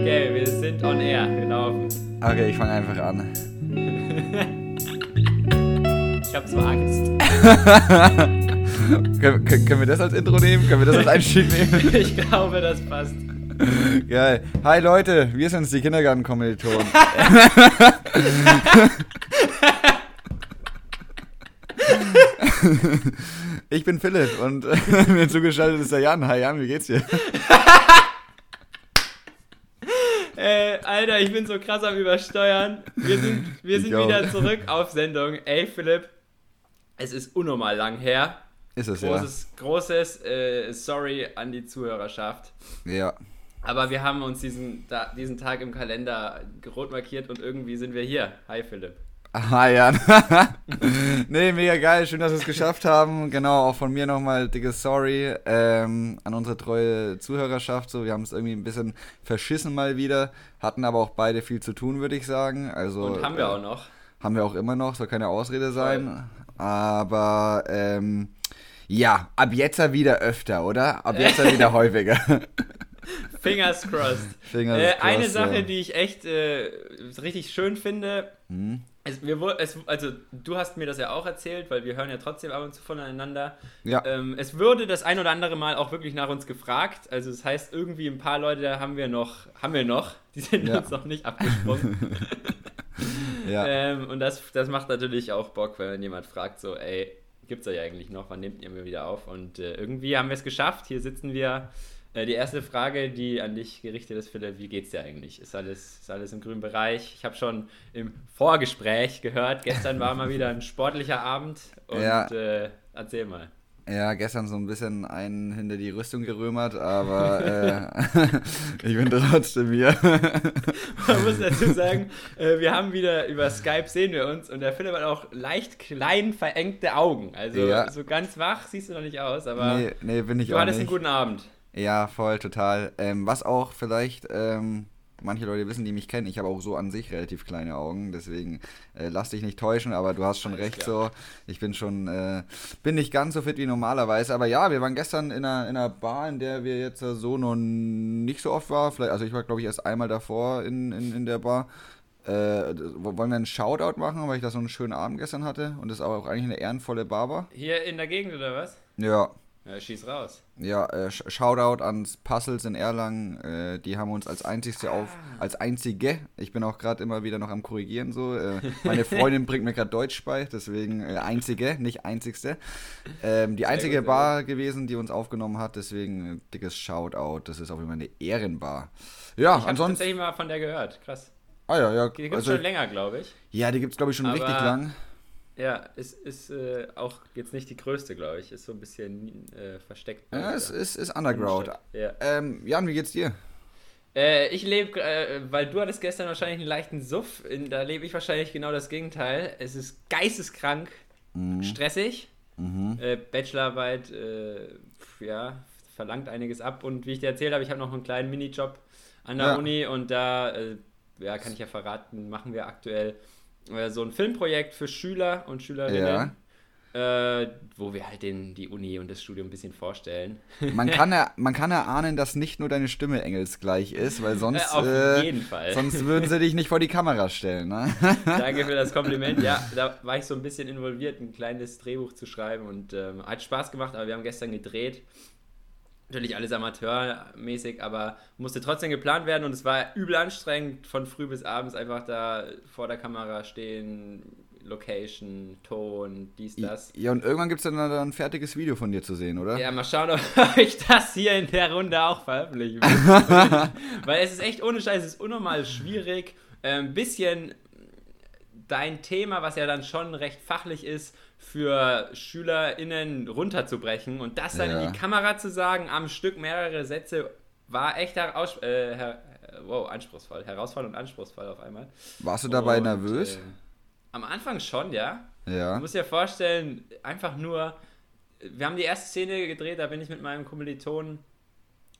Okay, wir sind on air. Wir laufen. Okay, ich fange einfach an. Ich hab so Angst. können, können, können wir das als Intro nehmen? Können wir das als Einstieg nehmen? Ich glaube, das passt. Geil. Hi Leute, wir sind's, die Kindergartenkommilitonen. ich bin Philipp und mir zugeschaltet ist der Jan. Hi Jan, wie geht's dir? Alter, ich bin so krass am Übersteuern. Wir sind, wir sind wieder zurück auf Sendung. Ey, Philipp, es ist unnormal lang her. Ist es Großes, großes äh, Sorry an die Zuhörerschaft. ja. Ja. Aber wir haben uns diesen, da, diesen Tag im Kalender rot markiert und irgendwie sind wir hier. Hi, Philipp. Hi Jan. nee, mega geil, schön, dass wir es geschafft haben. Genau, auch von mir nochmal dickes Sorry ähm, an unsere treue Zuhörerschaft. So, wir haben es irgendwie ein bisschen verschissen mal wieder, hatten aber auch beide viel zu tun, würde ich sagen. Also, Und haben wir äh, auch noch. Haben wir auch immer noch, soll keine Ausrede sein. Aber ähm, ja, ab jetzt ja wieder öfter, oder? Ab jetzt ja wieder häufiger. Fingers crossed. Fingers äh, crossed, eine ja. Sache, die ich echt äh, richtig schön finde. Hm? Es, wur- es, also, du hast mir das ja auch erzählt, weil wir hören ja trotzdem ab und zu voneinander. Ja. Ähm, es würde das ein oder andere Mal auch wirklich nach uns gefragt. Also, das heißt, irgendwie ein paar Leute da haben wir noch, haben wir noch, die sind Ja. uns noch nicht abgesprungen. ja. ähm, und das, das macht natürlich auch Bock, wenn jemand fragt, so, ey, gibt's euch eigentlich noch? Wann nehmt ihr mir wieder auf? Und äh, irgendwie haben wir es geschafft. Hier sitzen wir. Äh, die erste Frage, die an dich gerichtet ist, Philipp, wie geht's dir eigentlich? Ist alles, ist alles im grünen Bereich? Ich habe schon im Vorgespräch gehört, gestern war mal wieder ein sportlicher Abend. Und Ja. äh, erzähl mal. Ja, gestern so ein bisschen einen hinter die Rüstung gerömert, aber äh, ich bin trotzdem hier. Man muss dazu sagen, äh, wir haben wieder über Skype sehen wir uns und der Philipp hat auch leicht klein verengte Augen. Also Ja. so ganz wach siehst du noch nicht aus, aber nee, nee, bin ich du auch hattest nicht. einen guten Abend. Ja, voll, total. Ähm, was auch vielleicht ähm, manche Leute wissen, die mich kennen, ich habe auch so an sich relativ kleine Augen, deswegen äh, lass dich nicht täuschen, aber du hast schon Alles recht klar. so. Ich bin schon, äh, bin nicht ganz so fit wie normalerweise, aber ja, wir waren gestern in einer, in einer Bar, in der wir jetzt äh, so noch nicht so oft waren. Vielleicht, also ich war, glaube ich, erst einmal davor in, in, in der Bar. Äh, wo- wollen wir einen Shoutout machen, weil ich da so einen schönen Abend gestern hatte und das aber auch eigentlich eine ehrenvolle Bar war? Hier in der Gegend oder was? Ja, Ja, schieß raus. ja, äh, Sh- Shoutout ans Puzzles in Erlangen. Äh, die haben uns als einzigste auf, Ah. als einzige. Ich bin auch gerade immer wieder noch am Korrigieren so. Äh, meine Freundin bringt mir gerade Deutsch bei, deswegen äh, einzige, nicht einzigste. Ähm, die einzige gut, Bar gewesen, die uns aufgenommen hat, deswegen äh, dickes Shoutout. Das ist auf jeden Fall eine Ehrenbar. Ja, Ich habe ansonsten. tatsächlich mal von der gehört. Krass. Ah ja, ja. Die gibt es Also, schon länger, glaube ich. ja, die gibt es glaube ich schon Aber- richtig lang. Ja, ist, ist äh, auch jetzt nicht die größte, glaube ich. Ist so ein bisschen äh, versteckt. Ja, es ist, ist Underground. Ja. Ähm, Jan, wie geht's dir? Äh, ich lebe, äh, weil du hattest gestern wahrscheinlich einen leichten Suff, in, da lebe ich wahrscheinlich genau das Gegenteil. Es ist geisteskrank, Mhm. stressig. Mhm. Äh, Bachelorarbeit, äh, ja, verlangt einiges ab. Und wie ich dir erzählt habe, ich habe noch einen kleinen Minijob an der Ja. Uni und da, ja, kann ich ja verraten, machen wir aktuell so ein Filmprojekt für Schüler und Schülerinnen. Äh, wo wir halt den, die Uni und das Studium ein bisschen vorstellen. Man kann, er, man kann erahnen, dass nicht nur deine Stimme engelsgleich ist, weil sonst, Äh, auf äh, jeden Fall. sonst würden sie dich nicht vor die Kamera stellen. Ne? Danke für das Kompliment. Ja, da war ich so ein bisschen involviert, ein kleines Drehbuch zu schreiben und ähm, hat Spaß gemacht, aber wir haben gestern gedreht. Natürlich alles amateurmäßig, aber musste trotzdem geplant werden und es war übel anstrengend, von früh bis abends einfach da vor der Kamera stehen, Location, Ton, dies, das. Ja, und irgendwann gibt es dann ein fertiges Video von dir zu sehen, oder? Ja, mal schauen, ob ich das hier in der Runde auch veröffentlichen will. Weil es ist echt ohne Scheiß, es ist unnormal schwierig. Ein ähm, bisschen dein Thema, was ja dann schon recht fachlich ist, für SchülerInnen runterzubrechen und das dann Ja. in die Kamera zu sagen, am Stück mehrere Sätze, war echt heraus äh, her wow, anspruchsvoll. Herausfordernd und anspruchsvoll auf einmal. Warst du dabei Und, nervös? äh, am Anfang schon, ja. ja. Du musst dir vorstellen, einfach nur, wir haben die erste Szene gedreht, da bin ich mit meinem Kommilitonen,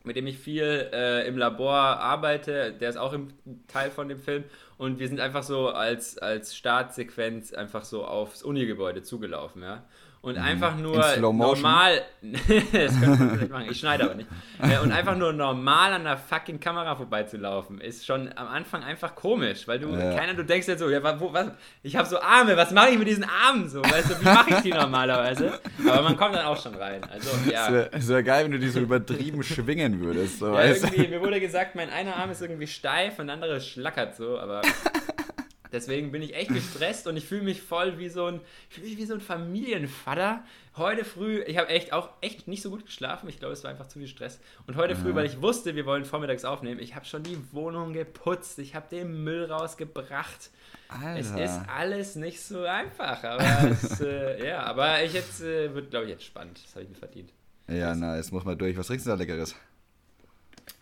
mit dem ich viel äh, im Labor arbeite, der ist auch im Teil von dem Film und wir sind einfach so als, als Startsequenz einfach so aufs Unigebäude zugelaufen, ja. und mhm. einfach nur normal. das könnte ich machen, ich schneide aber nicht. Äh, und einfach nur normal an der fucking Kamera vorbeizulaufen, ist schon am Anfang einfach komisch, weil du, ja. keiner, du denkst ja so, ja, wo, was, ich habe so Arme, was mache ich mit diesen Armen so, weißt du, wie mache ich die normalerweise? Aber man kommt dann auch schon rein. Also, ja. Es wäre wär geil, wenn du die so übertrieben schwingen würdest. So, ja, irgendwie, mir wurde gesagt, mein einer Arm ist irgendwie steif und der andere schlackert so, aber Deswegen bin ich echt gestresst und ich fühle mich voll wie so ein, wie so ein Familienvater. Heute früh, ich habe echt auch echt nicht so gut geschlafen. Ich glaube, es war einfach zu viel Stress. Und heute früh, weil ich wusste, wir wollen vormittags aufnehmen, ich habe schon die Wohnung geputzt, ich habe den Müll rausgebracht. Alter. Es ist alles nicht so einfach, aber es, äh, ja, aber ich jetzt äh, wird, glaube ich, jetzt spannend. Das habe ich mir verdient. Ja, na, jetzt muss mal durch. Was trinkst du da Leckeres?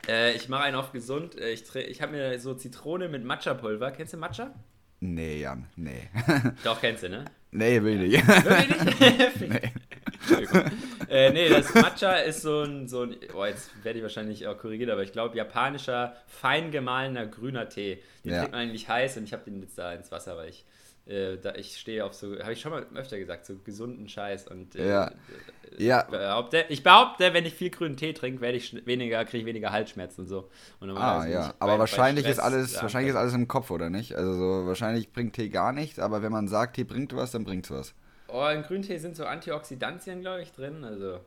Äh, ich mache einen auf gesund. Äh, ich, ich habe mir so Zitrone mit Matcha-Pulver. Kennst du Matcha? Nee, Jan, nee. Doch, kennst du, ne? Nee, will ich nicht. Wirklich nicht? nee. äh, nee, das Matcha ist so ein, so ein oh, jetzt werde ich wahrscheinlich auch korrigiert, aber ich glaube, japanischer, fein gemahlener grüner Tee. Den ja. trinkt man eigentlich heiß und ich habe den jetzt da ins Wasser, weil ich äh, da ich stehe auf so, habe ich schon mal öfter gesagt, so gesunden Scheiß und äh, ja. Äh, ja. Behaupte, ich behaupte, wenn ich viel grünen Tee trinke, werde ich weniger, kriege ich weniger Halsschmerzen und so. Und ah, ja, aber bei, wahrscheinlich bei Stress, ist alles, ja, wahrscheinlich ist alles im Kopf, oder nicht? Also so, wahrscheinlich bringt Tee gar nichts, aber wenn man sagt, Tee bringt was, dann bringt es was. Oh, in Grüntee sind so Antioxidantien, glaube ich, drin, also.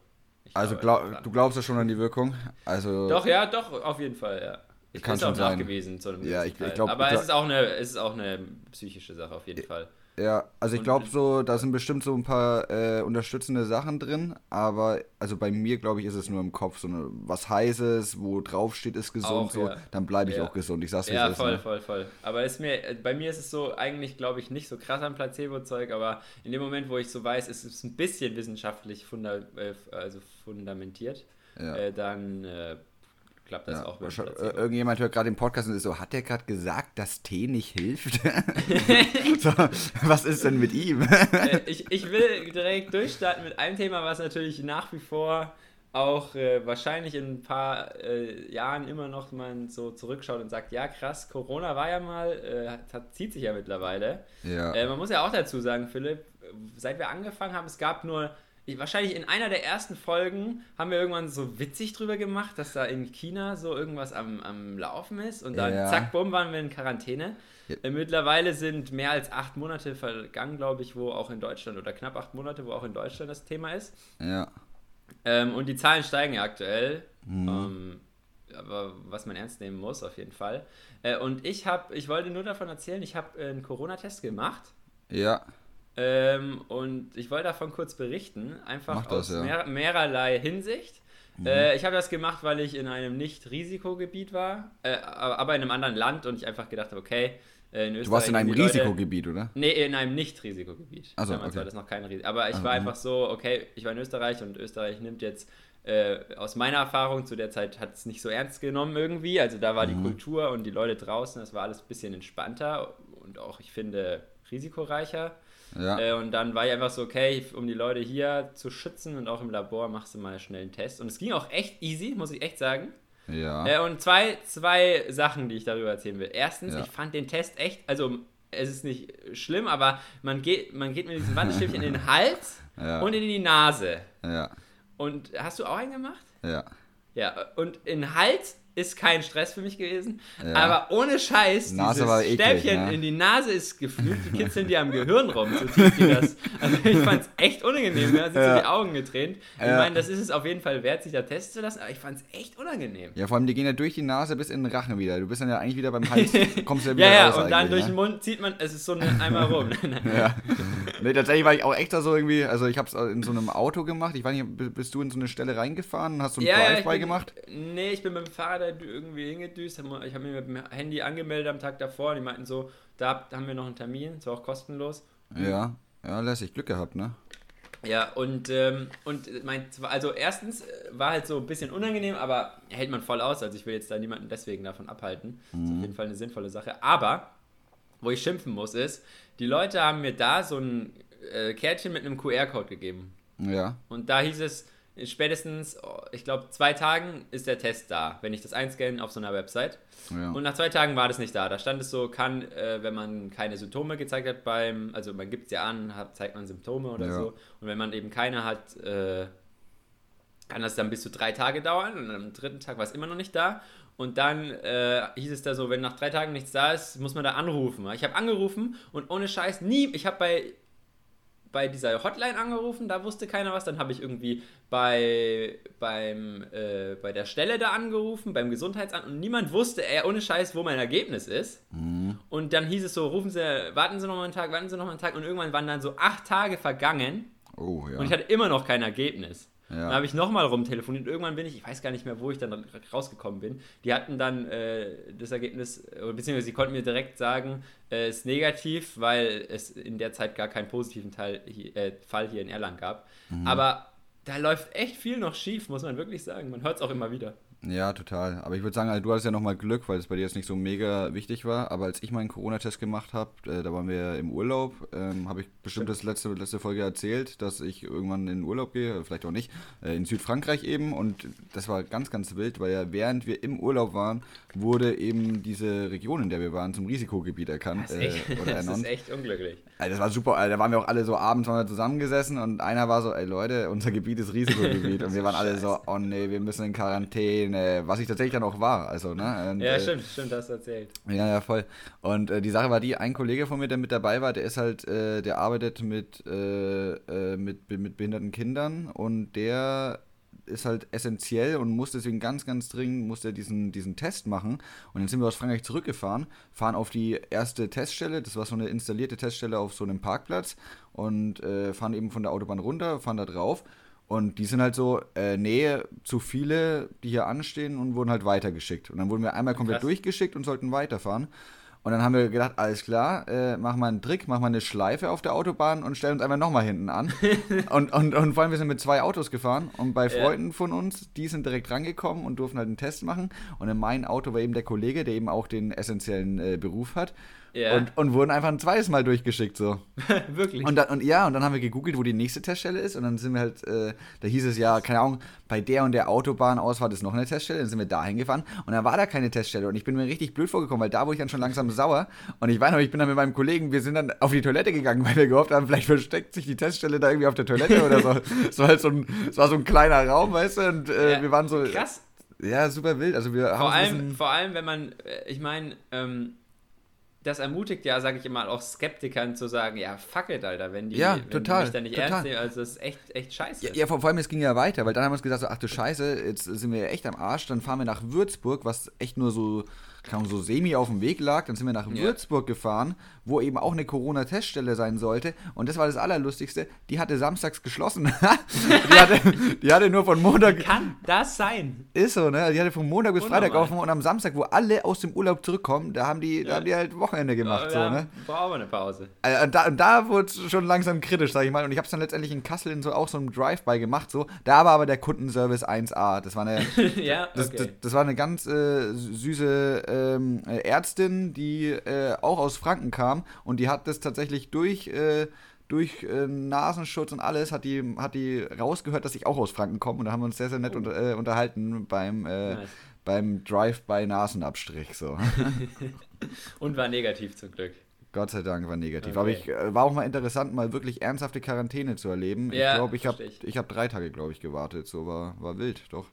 Also glaub, du glaubst ja schon an die Wirkung? Also doch, ja, doch, auf jeden Fall, ja. Ich kann schon auch sein. nachgewiesen zu einem ja, ich, ich glaub, Aber es, ist auch eine, es ist auch eine psychische Sache, auf jeden Fall. Ja, also ich glaube so, da sind bestimmt so ein paar äh, unterstützende Sachen drin, aber also bei mir glaube ich ist es nur im Kopf so eine, was heißes, wo drauf steht, ist gesund, auch, so, ja. dann bleibe ich ja. auch gesund. Ich sag's wie Ja, ist, voll, ne? voll, voll. Aber ist mir, äh, bei mir ist es so eigentlich glaube ich nicht so krass am Placebo-Zeug, aber in dem Moment, wo ich so weiß, es ist ein bisschen wissenschaftlich funda äh, also fundamentiert, ja. äh, dann äh, klappt das ja, auch. Mit irgendjemand hört gerade den Podcast und ist so, hat der gerade gesagt, dass Tee nicht hilft? so, was ist denn mit ihm? Äh, ich, ich will direkt durchstarten mit einem Thema, was natürlich nach wie vor auch äh, wahrscheinlich in ein paar äh, Jahren immer noch man so zurückschaut und sagt, ja krass, Corona war ja mal, äh, hat, zieht sich ja mittlerweile. Ja. Äh, man muss ja auch dazu sagen, Philipp, seit wir angefangen haben, es gab nur wahrscheinlich in einer der ersten Folgen haben wir irgendwann so witzig drüber gemacht, dass da in China so irgendwas am, am Laufen ist und dann ja. zack, bumm, waren wir in Quarantäne. Ja. Äh, mittlerweile sind mehr als acht Monate vergangen, glaube ich, wo auch in Deutschland oder knapp acht Monate, wo auch in Deutschland das Thema ist. Ja. Ähm, und die Zahlen steigen ja aktuell. Mhm. Ähm, aber was man ernst nehmen muss, auf jeden Fall. Äh, und ich habe, ich wollte nur davon erzählen, ich habe einen Corona-Test gemacht. Ja. Ähm, und ich wollte davon kurz berichten, einfach das, aus ja. mehr, mehrerlei Hinsicht. Mhm. Äh, ich habe das gemacht, weil ich in einem Nicht-Risikogebiet war, äh, aber in einem anderen Land und ich einfach gedacht habe, okay, äh, in Österreich. Du warst in einem Risikogebiet, oder? Nee, in einem Nicht-Risikogebiet. Also, Damals okay. war das noch kein Risiko. Aber ich also, war einfach so, okay, ich war in Österreich und Österreich nimmt jetzt äh, aus meiner Erfahrung zu der Zeit hat es nicht so ernst genommen irgendwie. Also da war mhm. die Kultur und die Leute draußen, das war alles ein bisschen entspannter und auch, ich finde, risikoreicher. Ja. Äh, und dann war ich einfach so, okay, um die Leute hier zu schützen und auch im Labor machst du mal schnell einen Test. Und es ging auch echt easy, muss ich echt sagen. Ja. Äh, und zwei, zwei Sachen, die ich darüber erzählen will. Erstens, ja. ich fand den Test echt, also es ist nicht schlimm, aber man geht, man geht mit diesem Wattestäbchen in den Hals ja. und in die Nase. Ja. Und hast du auch einen gemacht? Ja. Ja, und in den Hals ist kein Stress für mich gewesen. Ja. Aber ohne Scheiß, Nase dieses Stäbchen ne? in die Nase ist gefühlt, die kitzeln dir am Gehirn rum, so tief wie das. Also ich fand es echt unangenehm, mir sind ja. so die Augen getränt. Ich ja. meine, das ist es auf jeden Fall wert, sich da testen zu lassen, aber ich fand es echt unangenehm. Ja, vor allem, die gehen ja durch die Nase bis in den Rachen wieder. Du bist dann ja eigentlich wieder beim Hals, kommst ja wieder Ja, ja, und dann durch ne? den Mund zieht man, es ist so ein einmal rum. ja. Nee, tatsächlich war ich auch echt da so irgendwie, also ich habe es in so einem Auto gemacht. Ich weiß nicht, bist du in so eine Stelle reingefahren und hast so ein ja, Drive-By gemacht? Nee, ich bin mit dem Fahrrad irgendwie hingegangen hingedüst. Ich habe mich mit dem Handy angemeldet am Tag davor und die meinten so, da haben wir noch einen Termin, das war auch kostenlos. Ja, ja, lässig Glück gehabt, ne? Ja, und, ähm, und mein, also erstens äh, war halt so ein bisschen unangenehm, aber hält man voll aus. Also ich will jetzt da niemanden deswegen davon abhalten. Mhm. Ist auf mhm. jeden Fall eine sinnvolle Sache. Aber, wo ich schimpfen muss, ist, die Leute haben mir da so ein äh, Kärtchen mit einem QR-Code gegeben. Ja. Und da hieß es, spätestens, oh, ich glaube, zwei Tagen ist der Test da, wenn ich das einscanne auf so einer Website. Ja. Und nach zwei Tagen war das nicht da. Da stand es so, kann, äh, wenn man keine Symptome gezeigt hat beim, also man gibt es ja an, hat, zeigt man Symptome oder Ja. so. Und wenn man eben keine hat, äh, kann das dann bis zu drei Tage dauern. Und am dritten Tag war es immer noch nicht da. Und dann äh, hieß es da so, wenn nach drei Tagen nichts da ist, muss man da anrufen. Ich habe angerufen und ohne Scheiß nie, ich habe bei bei dieser Hotline angerufen, da wusste keiner was. Dann habe ich irgendwie bei, beim, äh, bei der Stelle da angerufen, beim Gesundheitsamt und niemand wusste, ey, ohne Scheiß, wo mein Ergebnis ist. Und dann hieß es so, rufen Sie, warten Sie noch mal einen Tag, warten Sie noch mal einen Tag. Und irgendwann waren dann so acht Tage vergangen Oh, ja. und ich hatte immer noch kein Ergebnis. Ja. Dann habe ich nochmal rumtelefoniert. Irgendwann bin ich, ich weiß gar nicht mehr, wo ich dann rausgekommen bin. Die hatten dann äh, das Ergebnis, äh, beziehungsweise sie konnten mir direkt sagen, äh, es ist negativ, weil es in der Zeit gar keinen positiven Teil, äh, Fall hier in Erlangen gab. Mhm. Aber da läuft echt viel noch schief, muss man wirklich sagen. Man hört es auch immer wieder. Ja, total. Aber ich würde sagen, also, du hattest ja nochmal Glück, weil es bei dir jetzt nicht so mega wichtig war. Aber als ich meinen Corona-Test gemacht habe, äh, da waren wir im Urlaub, ähm, habe ich bestimmt das letzte, letzte Folge erzählt, dass ich irgendwann in den Urlaub gehe, vielleicht auch nicht, äh, in Südfrankreich eben. Und das war ganz, ganz wild, weil ja während wir im Urlaub waren, wurde eben diese Region, in der wir waren, zum Risikogebiet erkannt Das ist äh, echt, oder das ist echt unglücklich. Ey, das war super, Alter. da waren wir auch alle so abends waren wir zusammengesessen und einer war so, ey Leute, unser Gebiet ist Risikogebiet und wir waren alle so, oh nee, wir müssen in Quarantäne, was ich tatsächlich dann auch war, also, ne? Und, Ja, äh, stimmt, stimmt, hast du erzählt. Ja, ja, voll. Und äh, die Sache war die, ein Kollege von mir, der mit dabei war, der ist halt, äh, der arbeitet mit, äh, äh, mit, mit behinderten Kindern und der ist halt essentiell und muss deswegen ganz, ganz dringend muss der diesen, diesen Test machen. Und dann sind wir aus Frankreich zurückgefahren, fahren auf die erste Teststelle, das war so eine installierte Teststelle auf so einem Parkplatz und äh, fahren eben von der Autobahn runter, fahren da drauf. Und die sind halt so, äh, nee, zu viele, die hier anstehen und wurden halt weitergeschickt. Und dann wurden wir einmal komplett Krass. durchgeschickt und sollten weiterfahren. Und dann haben wir gedacht, alles klar, äh, machen wir einen Trick, machen wir eine Schleife auf der Autobahn und stellen uns einfach nochmal hinten an. und, und, und vor allem, wir sind mit zwei Autos gefahren und bei Ja. Freunden von uns, die sind direkt rangekommen und durften halt einen Test machen. Und in meinem Auto war eben der Kollege, der eben auch den essentiellen äh, Beruf hat. Ja. Und, und wurden einfach ein zweites Mal durchgeschickt so. Wirklich. Und, dann, und ja, und dann haben wir gegoogelt, wo die nächste Teststelle ist. Und dann sind wir halt, äh, da hieß es ja, keine Ahnung, bei der und der Autobahnausfahrt ist noch eine Teststelle. Dann sind wir da hingefahren. Und dann war da keine Teststelle. Und ich bin mir richtig blöd vorgekommen, weil da wurde ich dann schon langsam sauer. Und ich weiß noch, ich bin dann mit meinem Kollegen, wir sind dann auf die Toilette gegangen, weil wir gehofft haben, vielleicht versteckt sich die Teststelle da irgendwie auf der Toilette oder so. Es war halt so ein, es war so ein kleiner Raum, weißt du? Und äh, Ja, wir waren so. Krass. Ja, super wild. Also wir Vor haben allem, bisschen- vor allem, wenn man, äh, ich meine, ähm, das ermutigt ja, sage ich immer, auch Skeptikern zu sagen, ja, fuck it, Alter, wenn die, Ja, wenn total, die mich da nicht total. ernst nehmen, also das ist echt, echt scheiße. Ja, ja, vor allem, es ging ja weiter, weil dann haben wir uns gesagt, so, ach du Scheiße, jetzt sind wir ja echt am Arsch, dann fahren wir nach Würzburg, was echt nur so, Ahnung, so semi auf dem Weg lag, dann sind wir nach Ja. Würzburg gefahren, wo eben auch eine Corona-Teststelle sein sollte und das war das Allerlustigste, die hatte samstags geschlossen. die, hatte, die hatte nur von Montag, Kann das sein? ist so, ne, die hatte von Montag bis Freitag Unnormal. offen und am Samstag, wo alle aus dem Urlaub zurückkommen, da haben die, da Ja. haben die halt Wochenende gemacht, so, ja, ne. Brauchen wir eine Pause. Also, und da, da wurde es schon langsam kritisch, sag ich mal. Und ich habe es dann letztendlich in Kassel in so auch so einem Drive-by gemacht. So. Da war aber der Kundenservice 1A. Das war eine, ja, das, okay. das, das war eine ganz äh, süße ähm, äh, Ärztin, die äh, auch aus Franken kam. Und die hat das tatsächlich durch, äh, durch äh, Nasenschutz und alles, hat die, hat die rausgehört, dass ich auch aus Franken komme. Und da haben wir uns sehr, sehr nett Oh. unter, äh, unterhalten beim, äh, Nice. beim Drive-by-Nasenabstrich. So. Und war negativ zum Glück. Gott sei Dank war negativ. Okay. Aber ich äh, war auch mal interessant, mal wirklich ernsthafte Quarantäne zu erleben. Ja, ich glaube, ich habe ich hab drei Tage, glaube ich, gewartet. So war, war wild, doch.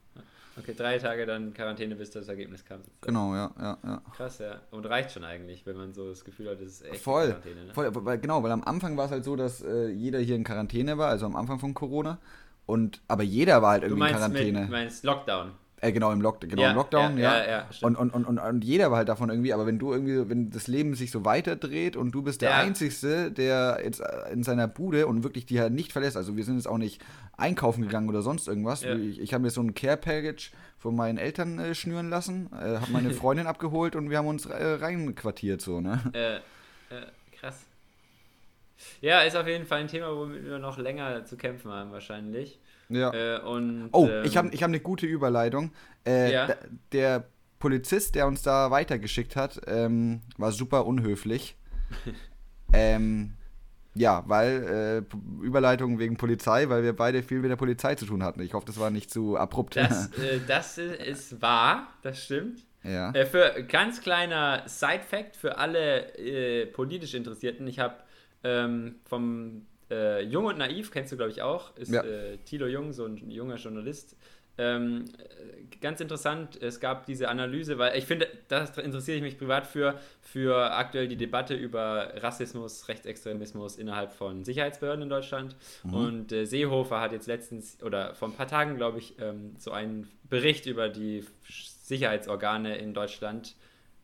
Okay, drei Tage dann Quarantäne, bis das Ergebnis kam. Genau, ja, ja, ja. Krass, ja. Und reicht schon eigentlich, wenn man so das Gefühl hat, das ist echt Voll, Quarantäne. Ne? voll, weil, genau, weil am Anfang war es halt so, dass äh, jeder hier in Quarantäne war, also am Anfang von Corona. Und, aber jeder war halt Du irgendwie in Quarantäne. mit, meinst Lockdown. Äh, genau, im, Lock genau, im Lockdown, ja. ja, ja, und, und, und, und, jeder war halt davon irgendwie, aber wenn du irgendwie, wenn das Leben sich so weiterdreht und du bist der Ja. Einzige, der jetzt äh, in seiner Bude und wirklich die halt nicht verlässt, also wir sind jetzt auch nicht einkaufen gegangen oder sonst irgendwas. Ja. Ich, ich habe mir so ein Care-Package von meinen Eltern äh, schnüren lassen, äh, habe meine Freundin abgeholt und wir haben uns äh, reinquartiert so, ne? Krass. Ja, ist auf jeden Fall ein Thema, womit wir noch länger zu kämpfen haben, wahrscheinlich. Ja. Äh, und, Oh, ähm, ich habe ich hab eine gute Überleitung. Äh, Ja. Der Polizist, der uns da weitergeschickt hat, ähm, war super unhöflich. ähm, Ja, weil äh, Überleitung wegen Polizei, weil wir beide viel mit der Polizei zu tun hatten. Ich hoffe, das war nicht zu abrupt. Das, äh, das ist wahr, das stimmt. Ja. Äh, für ganz kleiner Side-Fact für alle äh, politisch Interessierten: Ich habe ähm, vom äh, Jung und Naiv, kennst du glaube ich auch, ist Ja. äh, Thilo Jung, so ein junger Journalist. Ähm, äh, ganz interessant, es gab diese Analyse, weil ich finde, das interessiere ich mich privat für, für aktuell die Debatte über Rassismus, Rechtsextremismus innerhalb von Sicherheitsbehörden in Deutschland. Und äh, Seehofer hat jetzt letztens oder vor ein paar Tagen, glaube ich, ähm, so einen Bericht über die Sicherheitsorgane in Deutschland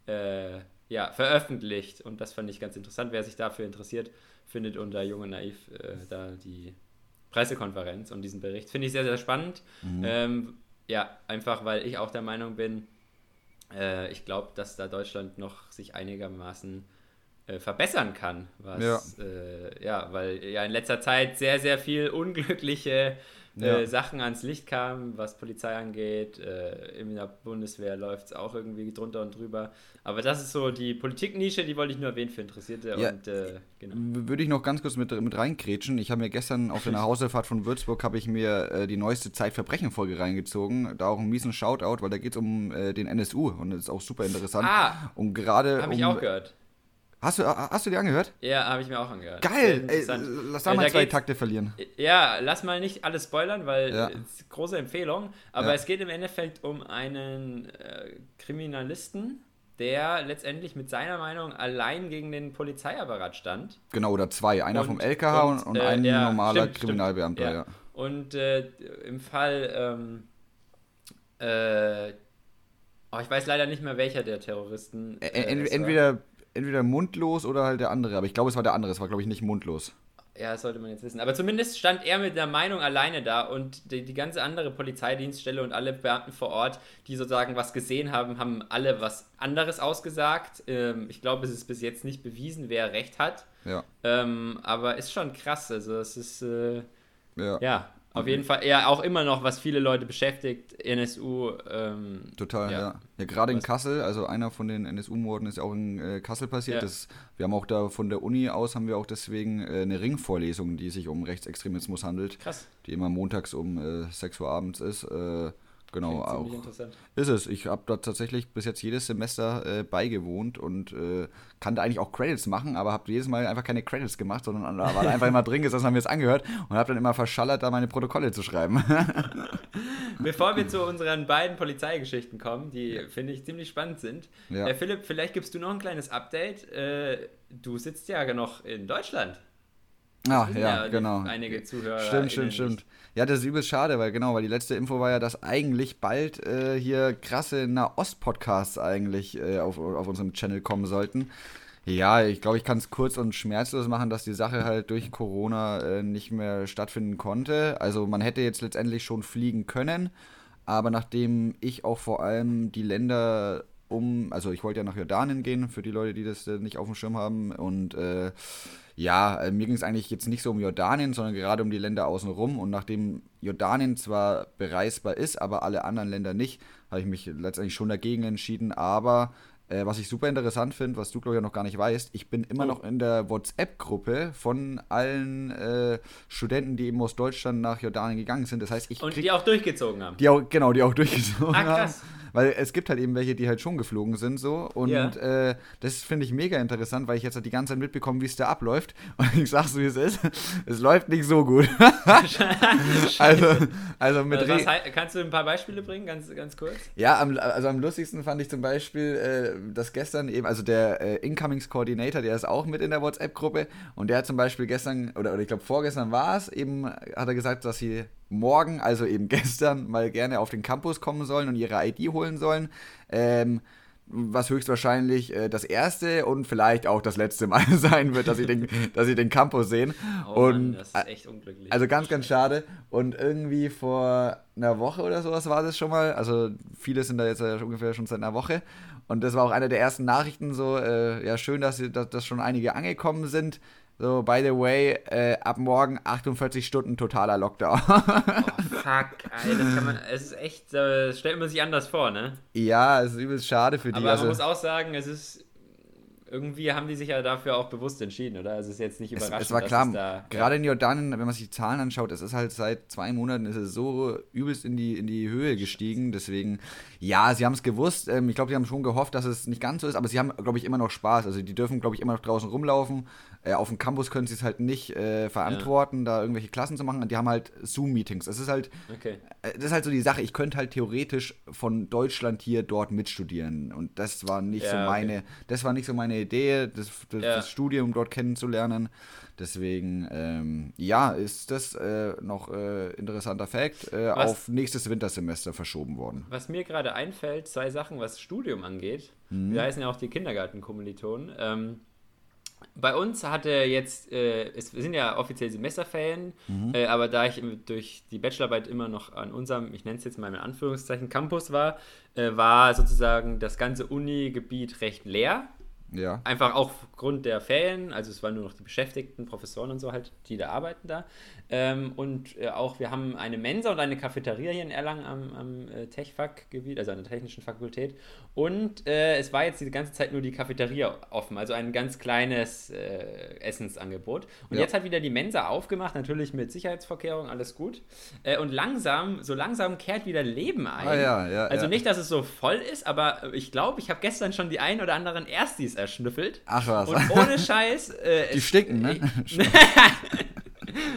äh, ja, veröffentlicht. Und das fand ich ganz interessant. Wer sich dafür interessiert, findet unter Jung und Naiv äh, da die Pressekonferenz und diesen Bericht. Finde ich sehr, sehr spannend. Ähm, ja, einfach weil ich auch der Meinung bin, äh, ich glaube, dass da Deutschland noch sich einigermaßen äh, verbessern kann. Was, ja. Äh, ja, weil ja in letzter Zeit sehr, sehr viel unglückliche Ja. äh, Sachen ans Licht kamen, was Polizei angeht. Äh, in der Bundeswehr läuft es auch irgendwie drunter und drüber. Aber das ist so die Politiknische, die wollte ich nur erwähnen für Interessierte. Ja. Und äh, genau. Würde ich noch ganz kurz mit, mit reingrätschen. Ich habe mir gestern auf der Nachhausefahrt von Würzburg habe ich mir äh, die neueste Zeitverbrechen-Folge reingezogen. Da auch einen miesen Shoutout, weil da geht es um äh, den NSU und das ist auch super interessant. Ah, und gerade habe um, ich auch gehört. Hast du, hast du die angehört? Ja, habe ich mir auch angehört. Geil! Ey, lass da Äh, mal da zwei Takte verlieren. Ja, lass mal nicht alles spoilern, weil Ja. es ist große Empfehlung. Aber Ja. es geht im Endeffekt um einen äh, Kriminalisten, der letztendlich mit seiner Meinung allein gegen den Polizeiapparat stand. Genau, oder zwei. Einer Und- vom LKH und, und, äh, ein ja, normaler stimmt, Kriminalbeamter, stimmt, ja. Und äh, im Fall, ähm, äh, oh, ich weiß leider nicht mehr, welcher der Terroristen. Ä- äh, ent- entweder, entweder mundlos oder halt der andere. Aber ich glaube, es war der andere. Es war, glaube ich, nicht mundlos. Ja, das sollte man jetzt wissen. Aber zumindest stand er mit der Meinung alleine da und die, die ganze andere Polizeidienststelle und alle Beamten vor Ort, die sozusagen was gesehen haben, haben alle was anderes ausgesagt. Ähm, ich glaube, es ist bis jetzt nicht bewiesen, wer recht hat. Ja. Ähm, aber ist schon krass. Also es ist, äh, Ja. ja, auf jeden Fall eher auch immer noch, was viele Leute beschäftigt, NSU. Ähm, Total, ja. Ja. Ja, gerade in Kassel, also einer von den NSU-Morden ist ja auch in äh, Kassel passiert. Ja. Das, wir haben auch da von der Uni aus, haben wir auch deswegen äh, eine Ringvorlesung, die sich um Rechtsextremismus handelt, krass. die immer montags um äh, 6 Uhr abends ist. Äh, genau, auch. Ist es. Ich habe da tatsächlich bis jetzt jedes Semester äh, beigewohnt und äh, kannte eigentlich auch Credits machen, aber habe jedes Mal einfach keine Credits gemacht, sondern da war da einfach immer drin gesessen, haben mir das angehört und habe dann immer verschallert, da meine Protokolle zu schreiben. Bevor wir zu unseren beiden Polizeigeschichten kommen, die finde ich ziemlich spannend sind. Ja. Äh, Philipp, vielleicht gibst du noch ein kleines Update. Äh, du sitzt ja noch in Deutschland. Ah, ja, die- genau. Einige Zuhörer. Stimmt, stimmt, stimmt. Ja, das ist übelst schade, weil genau, weil die letzte Info war ja, dass eigentlich bald äh, hier krasse Nahost-Podcasts eigentlich äh, auf, auf unserem Channel kommen sollten. Ja, ich glaube, ich kann es kurz und schmerzlos machen, dass die Sache halt durch Corona äh, nicht mehr stattfinden konnte. Also man hätte jetzt letztendlich schon fliegen können, aber nachdem ich auch vor allem die Länder um, also ich wollte ja nach Jordanien gehen, für die Leute, die das äh, nicht auf dem Schirm haben und äh, ja, äh, mir ging es eigentlich jetzt nicht so um Jordanien, sondern gerade um die Länder außenrum. Und nachdem Jordanien zwar bereisbar ist, aber alle anderen Länder nicht, habe ich mich letztendlich schon dagegen entschieden. Aber äh, was ich super interessant finde, was du, glaube ich, noch gar nicht weißt, ich bin immer Oh. noch in der WhatsApp-Gruppe von allen äh, Studenten, die eben aus Deutschland nach Jordanien gegangen sind. Das heißt, ich Und die auch durchgezogen haben. die auch, genau, die auch durchgezogen Ah, haben. Weil es gibt halt eben welche, die halt schon geflogen sind so. Und Ja. äh, das finde ich mega interessant, weil ich jetzt halt die ganze Zeit mitbekomme, wie es da abläuft. Und ich sag's, wie es ist. Es läuft nicht so gut. also, also mit Also was, kannst du ein paar Beispiele bringen, ganz, ganz kurz? Ja, am, also am lustigsten fand ich zum Beispiel, äh, dass gestern eben, also der äh, Incomings Coordinator, der ist auch mit in der WhatsApp-Gruppe und der hat zum Beispiel gestern, oder, oder ich glaube vorgestern war es, eben hat er gesagt, dass sie morgen, also eben gestern, mal gerne auf den Campus kommen sollen und ihre ID holen sollen. Ähm, was höchstwahrscheinlich äh, das erste und vielleicht auch das letzte Mal sein wird, dass sie den, dass sie den Campus sehen. Oh und Mann, das ist echt unglücklich. also ganz, ganz schade. Und irgendwie vor einer Woche oder sowas war das schon mal. Also viele sind da jetzt ja ungefähr schon seit einer Woche. Und das war auch eine der ersten Nachrichten so, äh, ja schön, dass, sie- dass, dass schon einige angekommen sind. So, by the way, äh, ab morgen 48 Stunden totaler Lockdown. oh, fuck, ey, das kann man, es ist echt, äh, stellt man sich anders vor, ne? ja, es ist übelst schade für die. Aber also, man muss auch sagen, es ist irgendwie haben die sich ja dafür auch bewusst entschieden, oder? Also es ist jetzt nicht überraschend. Es, es war klar, da, gerade in Jordanien, wenn man sich die Zahlen anschaut, es ist halt seit zwei Monaten ist es so übelst in die, in die Höhe gestiegen. Deswegen, ja, sie haben es gewusst. Ähm, ich glaube, sie haben schon gehofft, dass es nicht ganz so ist, aber sie haben, glaube ich, immer noch Spaß. Also die dürfen, glaube ich, immer noch draußen rumlaufen. Äh, auf dem Campus können sie es halt nicht äh, verantworten, ja. da irgendwelche Klassen zu machen. Und die haben halt Zoom-Meetings. Das ist halt, okay. äh, das ist halt so die Sache. Ich könnte halt theoretisch von Deutschland hier dort mitstudieren. Und das war nicht ja, so meine, okay. das war nicht so meine Idee, das, das, ja. das Studium dort kennenzulernen. Deswegen, ähm, ja, ist das äh, noch äh, interessanter Fakt äh, auf nächstes Wintersemester verschoben worden. Was mir gerade einfällt, zwei Sachen, was Studium angeht. Mhm. Wir heißen ja auch die Kindergartenkommilitonen. Ähm, bei uns hatte jetzt, äh, es sind ja offiziell Semesterferien, mhm. äh, aber da ich durch die Bachelorarbeit immer noch an unserem, ich nenne es jetzt mal in Anführungszeichen, Campus war, äh, war sozusagen das ganze Uni-Gebiet recht leer. Ja. Einfach auch aufgrund der Ferien, also es waren nur noch die Beschäftigten, Professoren und so halt, die da arbeiten da. Ähm, und äh, auch, wir haben eine Mensa und eine Cafeteria hier in Erlangen am, am äh, Tech-Fak-Gebiet, also an der Technischen Fakultät. Und äh, es war jetzt die ganze Zeit nur die Cafeteria offen, also ein ganz kleines äh, Essensangebot. Und ja. jetzt hat wieder die Mensa aufgemacht, natürlich mit Sicherheitsvorkehrungen, alles gut. Äh, und langsam, so langsam kehrt wieder Leben ein. Ah, ja, also nicht, dass es so voll ist, aber ich glaube, ich habe gestern schon die ein oder anderen Erstis erschnüffelt. Ach was. Und ohne Scheiß. Äh, die stinken, ne?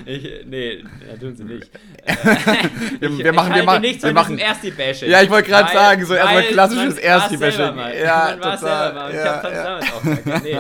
Ich, nee, ja, tun sie nicht. wir, wir machen, wir machen, nichts wir machen Ersti-Bashing. Ja, ich wollte gerade sagen, so erstmal klassisches Ersti-Bashing. Ja, man total. Selber mal. Ja, ich habe ja. damals auch nee.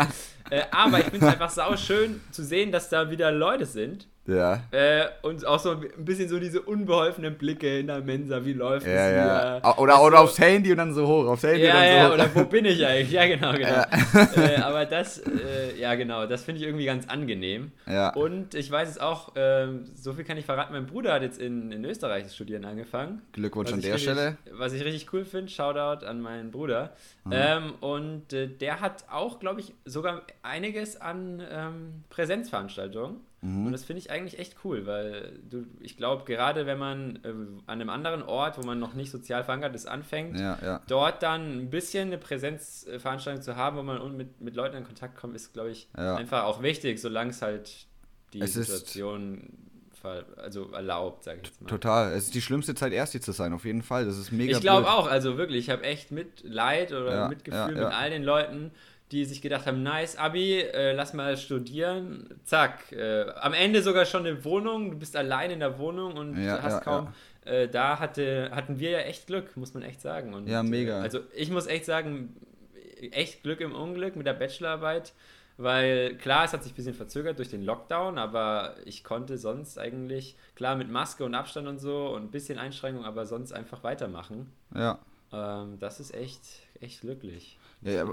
Äh, aber ich finde es einfach sau schön zu sehen, dass da wieder Leute sind. Ja. Äh, und auch so ein bisschen so diese unbeholfenen Blicke in der Mensa, wie läuft ja, es ja. Oder, oder also, aufs Handy und dann so hoch, aufs Handy ja, und dann ja, so oder wo bin ich eigentlich? Ja, genau, genau. Ja. Äh, aber das, äh, ja genau, das finde ich irgendwie ganz angenehm. Ja. Und ich weiß es auch, ähm, so viel kann ich verraten, mein Bruder hat jetzt in, in Österreich das Studieren angefangen. Glückwunsch an der richtig, Stelle. Was ich richtig cool finde, Shoutout an meinen Bruder. Mhm. Ähm, und äh, der hat auch, glaube ich, sogar einiges an ähm, Präsenzveranstaltungen. Mhm. Und das finde ich eigentlich echt cool, weil du, ich glaube, gerade wenn man äh, an einem anderen Ort, wo man noch nicht sozial verankert ist, anfängt, ja, ja. dort dann ein bisschen eine Präsenzveranstaltung zu haben, wo man mit, mit Leuten in Kontakt kommt, ist, glaube ich, ja. einfach auch wichtig, solange es halt die es Situation also erlaubt, sage ich jetzt mal. Total. Es ist die schlimmste Zeit, Ersti zu sein, auf jeden Fall. Das ist mega Ich glaube auch, also wirklich, ich habe echt Mitleid oder Mitgefühl mit all den Leuten, die sich gedacht haben, nice, Abi, äh, lass mal studieren, zack. Äh, am Ende sogar schon eine Wohnung, du bist allein in der Wohnung und ja, hast ja, kaum. Ja. Äh, da hatte, hatten wir ja echt Glück, muss man echt sagen. Und, ja, mega. Äh, also ich muss echt sagen, echt Glück im Unglück mit der Bachelorarbeit, weil klar, es hat sich ein bisschen verzögert durch den Lockdown, aber ich konnte sonst eigentlich, klar mit Maske und Abstand und so und ein bisschen Einschränkung, aber sonst einfach weitermachen. Ja. Ähm, das ist echt, echt glücklich. Ja, ja,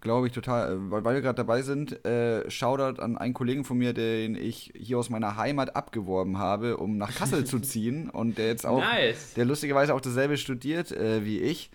glaube ich total. Äh, weil, weil wir gerade dabei sind, äh, Shoutout an einen Kollegen von mir, den ich hier aus meiner Heimat abgeworben habe, um nach Kassel zu ziehen und der jetzt auch, nice. der lustigerweise auch dasselbe studiert äh, wie ich.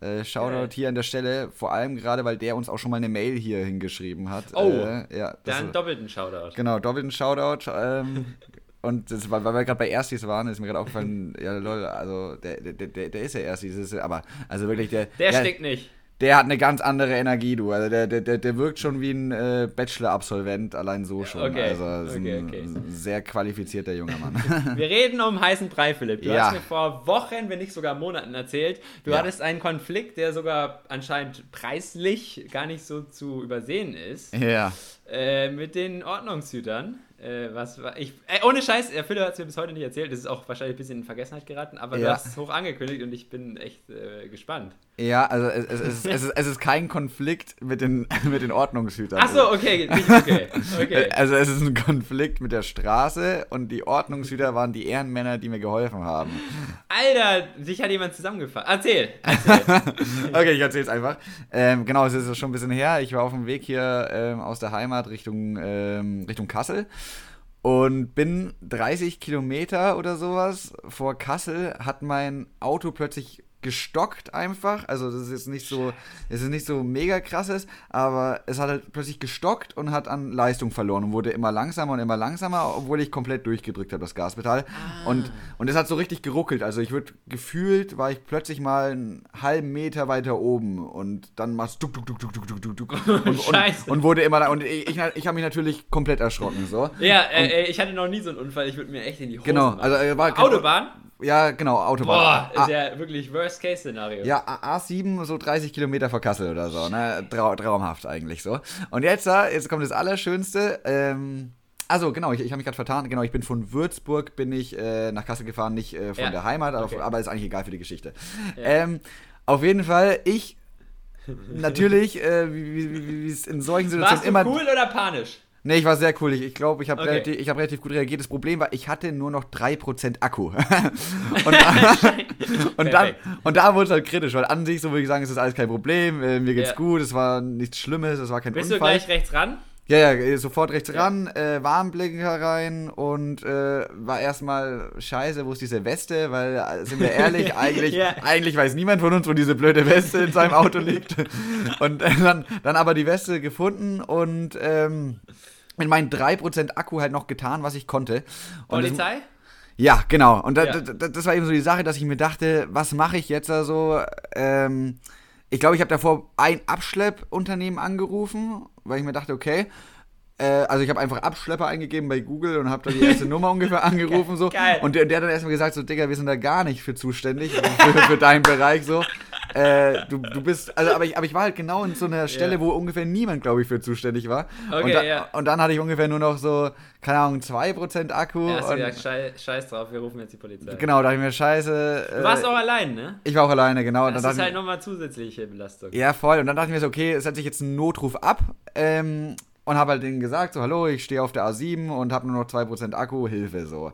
Äh, Shoutout okay. hier an der Stelle, vor allem gerade, weil der uns auch schon mal eine Mail hier hingeschrieben hat. Oh, äh, ja, dann doppelten Shoutout. Genau, doppelten Shoutout. Ähm, und das, weil, weil wir gerade bei Erstis waren, ist mir gerade aufgefallen, ja lol, also der, der, der, der ist ja Erstis, aber also wirklich der... Der, der stinkt nicht der hat eine ganz andere Energie, du. Also der, der, der wirkt schon wie ein äh, Bachelor-Absolvent, allein so schon. Okay. Also okay, ein, okay. sehr qualifizierter junger Mann. Wir reden um heißen Brei, Philipp. Du ja. hast mir vor Wochen, wenn nicht sogar Monaten erzählt, du ja. hattest einen Konflikt, der sogar anscheinend preislich gar nicht so zu übersehen ist. Ja. Äh, mit den Ordnungshütern. Äh, was war ich? Äh, ohne Scheiß, der Philipp hat es mir bis heute nicht erzählt. Das ist auch wahrscheinlich ein bisschen in Vergessenheit geraten, aber ja. du hast es hoch angekündigt und ich bin echt äh, gespannt. Ja, also es, es, es, es, ist, es ist kein Konflikt mit den, mit den Ordnungshütern. Achso, okay, okay. okay. Also es ist ein Konflikt mit der Straße und die Ordnungshüter waren die Ehrenmänner, die mir geholfen haben. Alter, sich hat jemand zusammengefasst. Erzähl, erzähl. okay, ich erzähl's einfach. Ähm, genau, es ist schon ein bisschen her. Ich war auf dem Weg hier ähm, aus der Heimat Richtung, ähm, Richtung Kassel und bin 30 Kilometer oder sowas vor Kassel, hat mein Auto plötzlich gestockt einfach. Also das ist jetzt nicht so, es ist nicht so mega krasses, aber es hat halt plötzlich gestockt und hat an Leistung verloren und wurde immer langsamer und immer langsamer, obwohl ich komplett durchgedrückt habe, das Gaspedal. Ah. Und, und es hat so richtig geruckelt. Also ich würde gefühlt, war ich plötzlich mal einen halben Meter weiter oben und dann machst du duck, duck, duck, duck, duck, duck, duck, und, und, und wurde immer. Und ich, ich, ich habe mich natürlich komplett erschrocken. So. Ja, äh, ich hatte noch nie so einen Unfall, ich würde mir echt in die Hose Genau, machen. also äh, war Autobahn? Ja, genau, Autobahn. Boah, ist ja wirklich Worst-Case-Szenario. Ja, A7, so 30 Kilometer vor Kassel oder so, ne? Trau traumhaft eigentlich so. Und jetzt, jetzt kommt das Allerschönste. Ähm, also genau, ich, ich habe mich gerade vertan. Genau, ich bin von Würzburg bin ich äh, nach Kassel gefahren, nicht äh, von ja. der Heimat, aber, okay. aber, ist eigentlich egal für die Geschichte. Ja. Ähm, auf jeden Fall, ich natürlich, äh, wie es in solchen Situationen Warst du immer. Cool oder panisch? Nee, ich war sehr cool. Ich glaube, ich habe okay. relativ, hab relativ gut reagiert. Das Problem war, ich hatte nur noch 3% Akku. und, und, dann, und da wurde es halt kritisch, weil an sich, so würde ich sagen, ist das alles kein Problem. Äh, mir geht's ja. gut, es war nichts Schlimmes, es war kein Bist Unfall. Bist du gleich rechts ran? Ja, ja, sofort rechts ja. ran, äh, Warnblinker rein und äh, war erstmal scheiße, wo ist diese Weste, weil, äh, sind wir ehrlich, eigentlich, ja. eigentlich weiß niemand von uns, wo diese blöde Weste in seinem Auto liegt. Und äh, dann, dann aber die Weste gefunden und ähm, mit meinen 3% Akku halt noch getan, was ich konnte. Und Polizei? Das, ja, genau. Und da, ja. Da, das war eben so die Sache, dass ich mir dachte, was mache ich jetzt also? Ähm, ich glaube, ich habe davor ein Abschleppunternehmen angerufen, weil ich mir dachte, okay, äh, also ich habe einfach Abschlepper eingegeben bei Google und habe da die erste Nummer ungefähr angerufen so. Geil. Und der, der hat dann erstmal gesagt so, Digga, wir sind da gar nicht für zuständig, für, für deinen Bereich so. Äh, du, du bist, also aber ich, aber ich war halt genau in so einer Stelle, yeah. wo ungefähr niemand, glaube ich, für zuständig war. Okay, und, da, yeah. und dann hatte ich ungefähr nur noch so, keine Ahnung, 2% Akku. Ja, hast und, gesagt, scheiß, scheiß drauf, wir rufen jetzt die Polizei. Genau, da dachte ich mir, scheiße. Äh, du warst auch allein, ne? Ich war auch alleine, genau. Das ist halt nochmal zusätzliche Belastung. Ja, voll. Und dann dachte ich mir so, okay, es setze ich jetzt einen Notruf ab. Ähm, und habe halt denen gesagt, so, hallo, ich stehe auf der A7 und habe nur noch 2% Akku, Hilfe, so.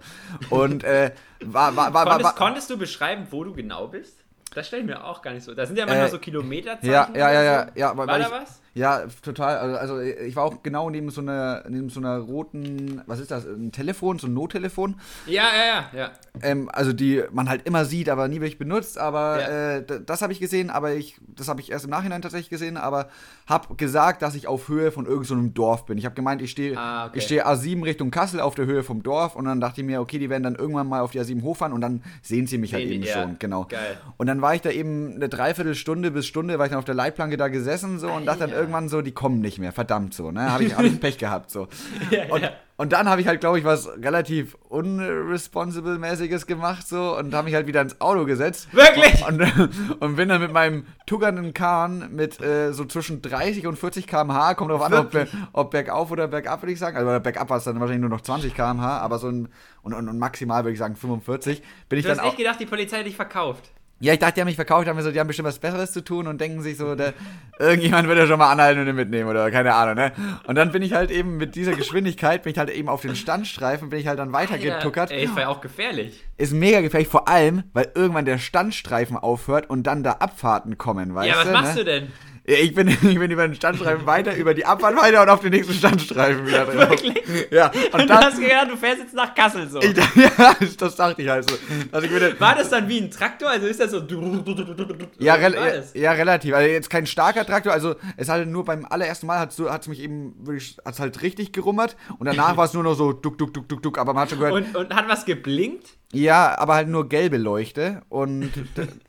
Und äh, war, war, war, konntest, war, konntest du beschreiben, wo du genau bist? Das stelle ich mir auch gar nicht so. Da sind ja manchmal äh, so Kilometerzeichen. Ja, ja, ja, ja, ja. War da was? Ja, total. Also, also, ich war auch genau neben so einer, neben so einer roten, was ist das, ein Telefon, so ein Nottelefon. Ja, ja, ja, ja. Ähm, also die man halt immer sieht, aber nie wirklich benutzt. Aber ja. äh, das habe ich gesehen, aber ich, das habe ich erst im Nachhinein tatsächlich gesehen, aber habe gesagt, dass ich auf Höhe von irgendeinem so Dorf bin. Ich habe gemeint, ich stehe ah, okay. ich A7 Richtung Kassel auf der Höhe vom Dorf und dann dachte ich mir, okay, die werden dann irgendwann mal auf die A7 hochfahren und dann sehen sie mich halt eben ja. schon, genau. Geil. Und dann war ich da eben eine Dreiviertelstunde bis Stunde, war ich dann auf der Leitplanke da gesessen so und dachte dann irgendwann so, die kommen nicht mehr, verdammt so, ne? Habe ich, hab ich Pech gehabt so. ja, und, ja. und dann habe ich halt, glaube ich, was relativ unresponsible-mäßiges gemacht so und habe mich halt wieder ins Auto gesetzt. Wirklich? Und, und, und bin dann mit meinem tuggernden Kahn mit äh, so zwischen 30 und 40 km/h, kommt drauf an, ob, ob, bergauf oder bergab, würde ich sagen. Also bergab war es dann wahrscheinlich nur noch 20 km/h, aber so ein, und, und, und maximal würde ich sagen 45. Bin ich du dann hast echt gedacht, die Polizei dich verkauft. Ja, ich dachte, die haben mich verkauft, haben mir so, die haben bestimmt was Besseres zu tun und denken sich so, der, irgendjemand wird ja schon mal anhalten und den mitnehmen oder keine Ahnung, ne? Und dann bin ich halt eben mit dieser Geschwindigkeit, bin ich halt eben auf den Standstreifen, bin ich halt dann weitergetuckert. Ey, das war ja auch gefährlich. Ist mega gefährlich, vor allem, weil irgendwann der Standstreifen aufhört und dann da Abfahrten kommen, weißt du? Ja, was machst ne? du denn? Ich bin, ich bin über den Standstreifen weiter, über die Abfahrt weiter und auf den nächsten Standstreifen wieder drauf. Wirklich? Ja. Und, und dann, du hast gedacht, du fährst jetzt nach Kassel so. Ich, ja, das dachte ich halt so. Also ich War das dann wie ein Traktor? Also ist das so. Ja, re ja, relativ. Also jetzt kein starker Traktor. Also es halt nur beim allerersten Mal hat es mich eben hat's halt richtig gerummert und danach war es nur noch so duck, duck, duck, duck, duck. Aber man hat schon gehört. Und, und hat was geblinkt? Ja, aber halt nur gelbe Leuchte. Und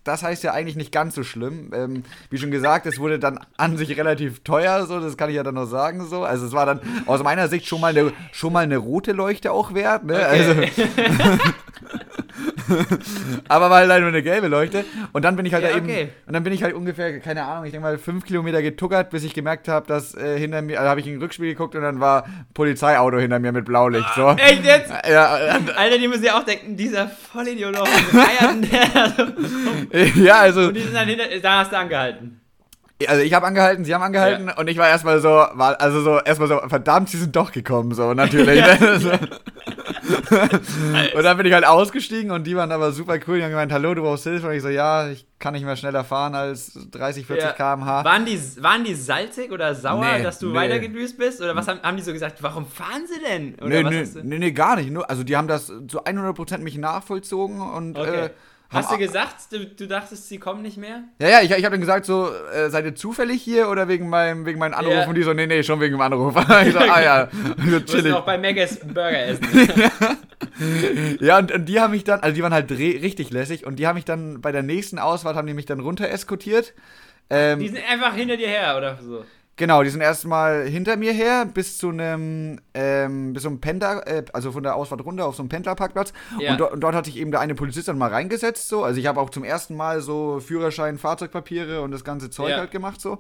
das heißt ja eigentlich nicht ganz so schlimm. Ähm, wie schon gesagt, es wurde dann an sich relativ teuer, so, das kann ich ja dann noch sagen. So. Also es war dann aus meiner Sicht schon mal eine, schon mal eine rote Leuchte auch wert. Ne? Okay. Also, aber war halt nur eine gelbe Leuchte. Und dann bin ich halt ja, da eben. Okay. Und dann bin ich halt ungefähr, keine Ahnung, ich denke mal fünf Kilometer getuckert, bis ich gemerkt habe, dass äh, hinter mir, also habe ich in den Rückspiel geguckt und dann war Polizeiauto hinter mir mit Blaulicht. So. Echt jetzt? Ja, Alter, die müssen ja auch denken, dieser Vollidiot noch Ja, also. Und die sind dann hinter, da hast du angehalten. Also ich habe angehalten, sie haben angehalten ja. und ich war erstmal so, war also so erstmal so, verdammt, sie sind doch gekommen, so natürlich. ja, ne? und dann bin ich halt ausgestiegen und die waren aber super cool. Die haben gemeint, hallo, du brauchst Hilfe. Und ich so, ja, ich kann nicht mehr schneller fahren als 30, 40 ja. km/h. Waren die, waren die salzig oder sauer, nee, dass du nee. weitergedüst bist? Oder was haben, haben die so gesagt, warum fahren sie denn? Oder nee, nee, nee, nee, gar nicht. Also die haben das zu 100% mich nachvollzogen und okay. äh, Hast du gesagt, du, du dachtest, sie kommen nicht mehr? Ja, ja, ich, ich habe dann gesagt, so, äh, seid ihr zufällig hier oder wegen meinem, wegen meinem Anruf? Ja. Und die so, nee, nee, schon wegen dem Anruf. ich so, ah ja, so Du musst chillig. auch bei einen Burger essen. Ja, und, und die haben mich dann, also die waren halt richtig lässig und die haben mich dann bei der nächsten Ausfahrt, haben die mich dann runter eskortiert. Ähm, Die sind einfach hinter dir her oder so. Genau, die sind erstmal hinter mir her bis zu einem, ähm, bis zum Pendler, äh, also von der Ausfahrt runter auf so einem Pendlerparkplatz. Ja. Und, do und dort hat sich eben der eine Polizist dann mal reingesetzt, so. Also ich habe auch zum ersten Mal so Führerschein, Fahrzeugpapiere und das ganze Zeug Ja. halt gemacht, so.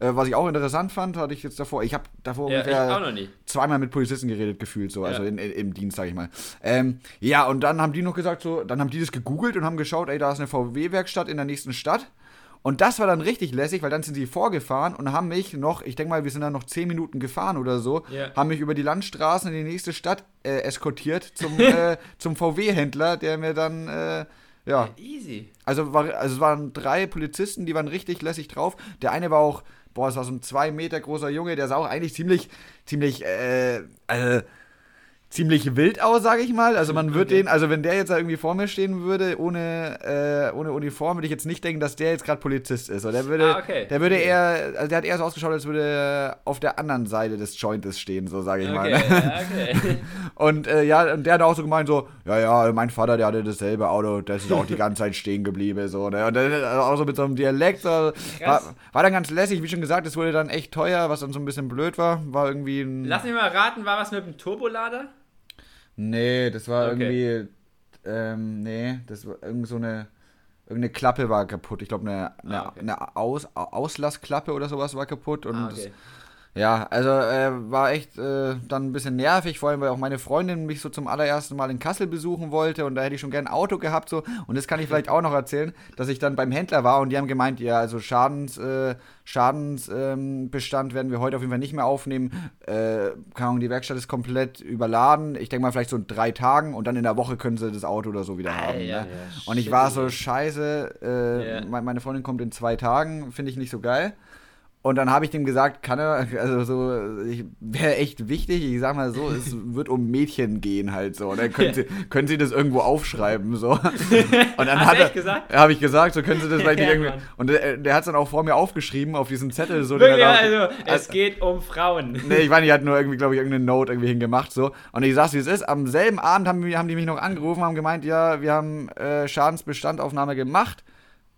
Äh, was ich auch interessant fand, hatte ich jetzt davor, ich habe davor Ja, ungefähr auch noch nie. zweimal mit Polizisten geredet gefühlt, so, also in, in, im Dienst, sag ich mal. Ähm, ja, und dann haben die noch gesagt, so, dann haben die das gegoogelt und haben geschaut, ey, da ist eine VW-Werkstatt in der nächsten Stadt. Und das war dann richtig lässig, weil dann sind sie vorgefahren und haben mich noch, ich denke mal, wir sind dann noch 10 Minuten gefahren oder so, Ja. haben mich über die Landstraßen in die nächste Stadt äh, eskortiert zum, äh, zum VW-Händler, der mir dann, äh, ja, Easy. also, war, also es waren drei Polizisten, die waren richtig lässig drauf. Der eine war auch, boah, es war so ein zwei Meter großer Junge, der sah auch eigentlich ziemlich, ziemlich, äh, äh, ziemlich wild aus, sage ich mal. Also man würde Okay. den, also wenn der jetzt da irgendwie vor mir stehen würde, ohne, äh, ohne Uniform, würde ich jetzt nicht denken, dass der jetzt gerade Polizist ist. Oder der würde, Ah, okay. der würde eher, also der hat eher so ausgeschaut, als würde er auf der anderen Seite des Jointes stehen, so sage ich mal. Okay, ja, okay. Und äh, ja, und der hat auch so gemeint, so, ja, ja, mein Vater, der hatte dasselbe Auto, der ist auch die ganze Zeit stehen geblieben, so, ne? Und der, also auch so mit so einem Dialekt, so, war, war dann ganz lässig, wie schon gesagt, es wurde dann echt teuer, was dann so ein bisschen blöd war, war irgendwie ein... Lass mich mal raten, war was mit dem Turbolader? Nee, das war Okay. irgendwie, ähm, nee, das war irgend so eine, irgendeine Klappe war kaputt, ich glaube eine, eine, Ah, okay. eine Aus, Auslassklappe oder sowas war kaputt und Ah, das, okay. Ja, also äh, war echt äh, dann ein bisschen nervig, vor allem weil auch meine Freundin mich so zum allerersten Mal in Kassel besuchen wollte und da hätte ich schon gern ein Auto gehabt so und das kann ich vielleicht auch noch erzählen, dass ich dann beim Händler war und die haben gemeint, ja, also Schadens äh, Schadensbestand ähm, werden wir heute auf jeden Fall nicht mehr aufnehmen. Äh, keine Ahnung, die Werkstatt ist komplett überladen. Ich denke mal vielleicht so in drei Tagen und dann in der Woche können sie das Auto oder so wieder Ah, haben. ja, ne? ja, und ich war so scheiße, äh, Ja. me- meine Freundin kommt in zwei Tagen, finde ich nicht so geil. Und dann habe ich dem gesagt, kann er, also so, ich wäre echt wichtig, ich sag mal so, es wird um Mädchen gehen halt so. Oder können, Sie, können Sie das irgendwo aufschreiben so? Und dann Hast hat er, gesagt? habe ich gesagt, so können Sie das vielleicht nicht Ja, irgendwie. Mann. Und der, der hat es dann auch vor mir aufgeschrieben auf diesem Zettel so. Wirklich, da- also, es geht um Frauen. Nee, ich meine, die hat nur irgendwie, glaube ich, irgendeine Note irgendwie hingemacht, so. Und ich sag's, wie es ist. Am selben Abend haben, wir- haben die mich noch angerufen, haben gemeint, ja, wir haben äh, Schadensbestandaufnahme gemacht.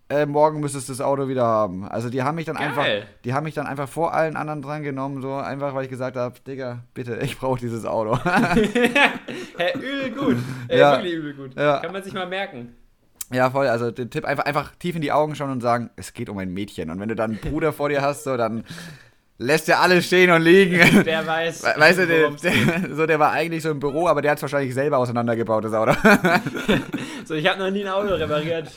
Äh, morgen müsstest du das Auto wieder haben. Also die haben mich dann Geil. einfach, die haben mich dann einfach vor allen anderen drangenommen, so einfach, weil ich gesagt habe, Digga, bitte, ich brauche dieses Auto. Hä, übel gut. Ey, Ja. wirklich übel gut. Ja. Kann man sich mal merken. ja, voll. Also den Tipp einfach, einfach tief in die Augen schauen und sagen, es geht um ein Mädchen. Und wenn du dann einen Bruder vor dir hast, so, dann lässt er alles stehen und liegen. Der weiß. We- Weißt du, der, der, so, der war eigentlich so im Büro, aber der hat es wahrscheinlich selber auseinandergebaut, das Auto. So, ich habe noch nie ein Auto repariert.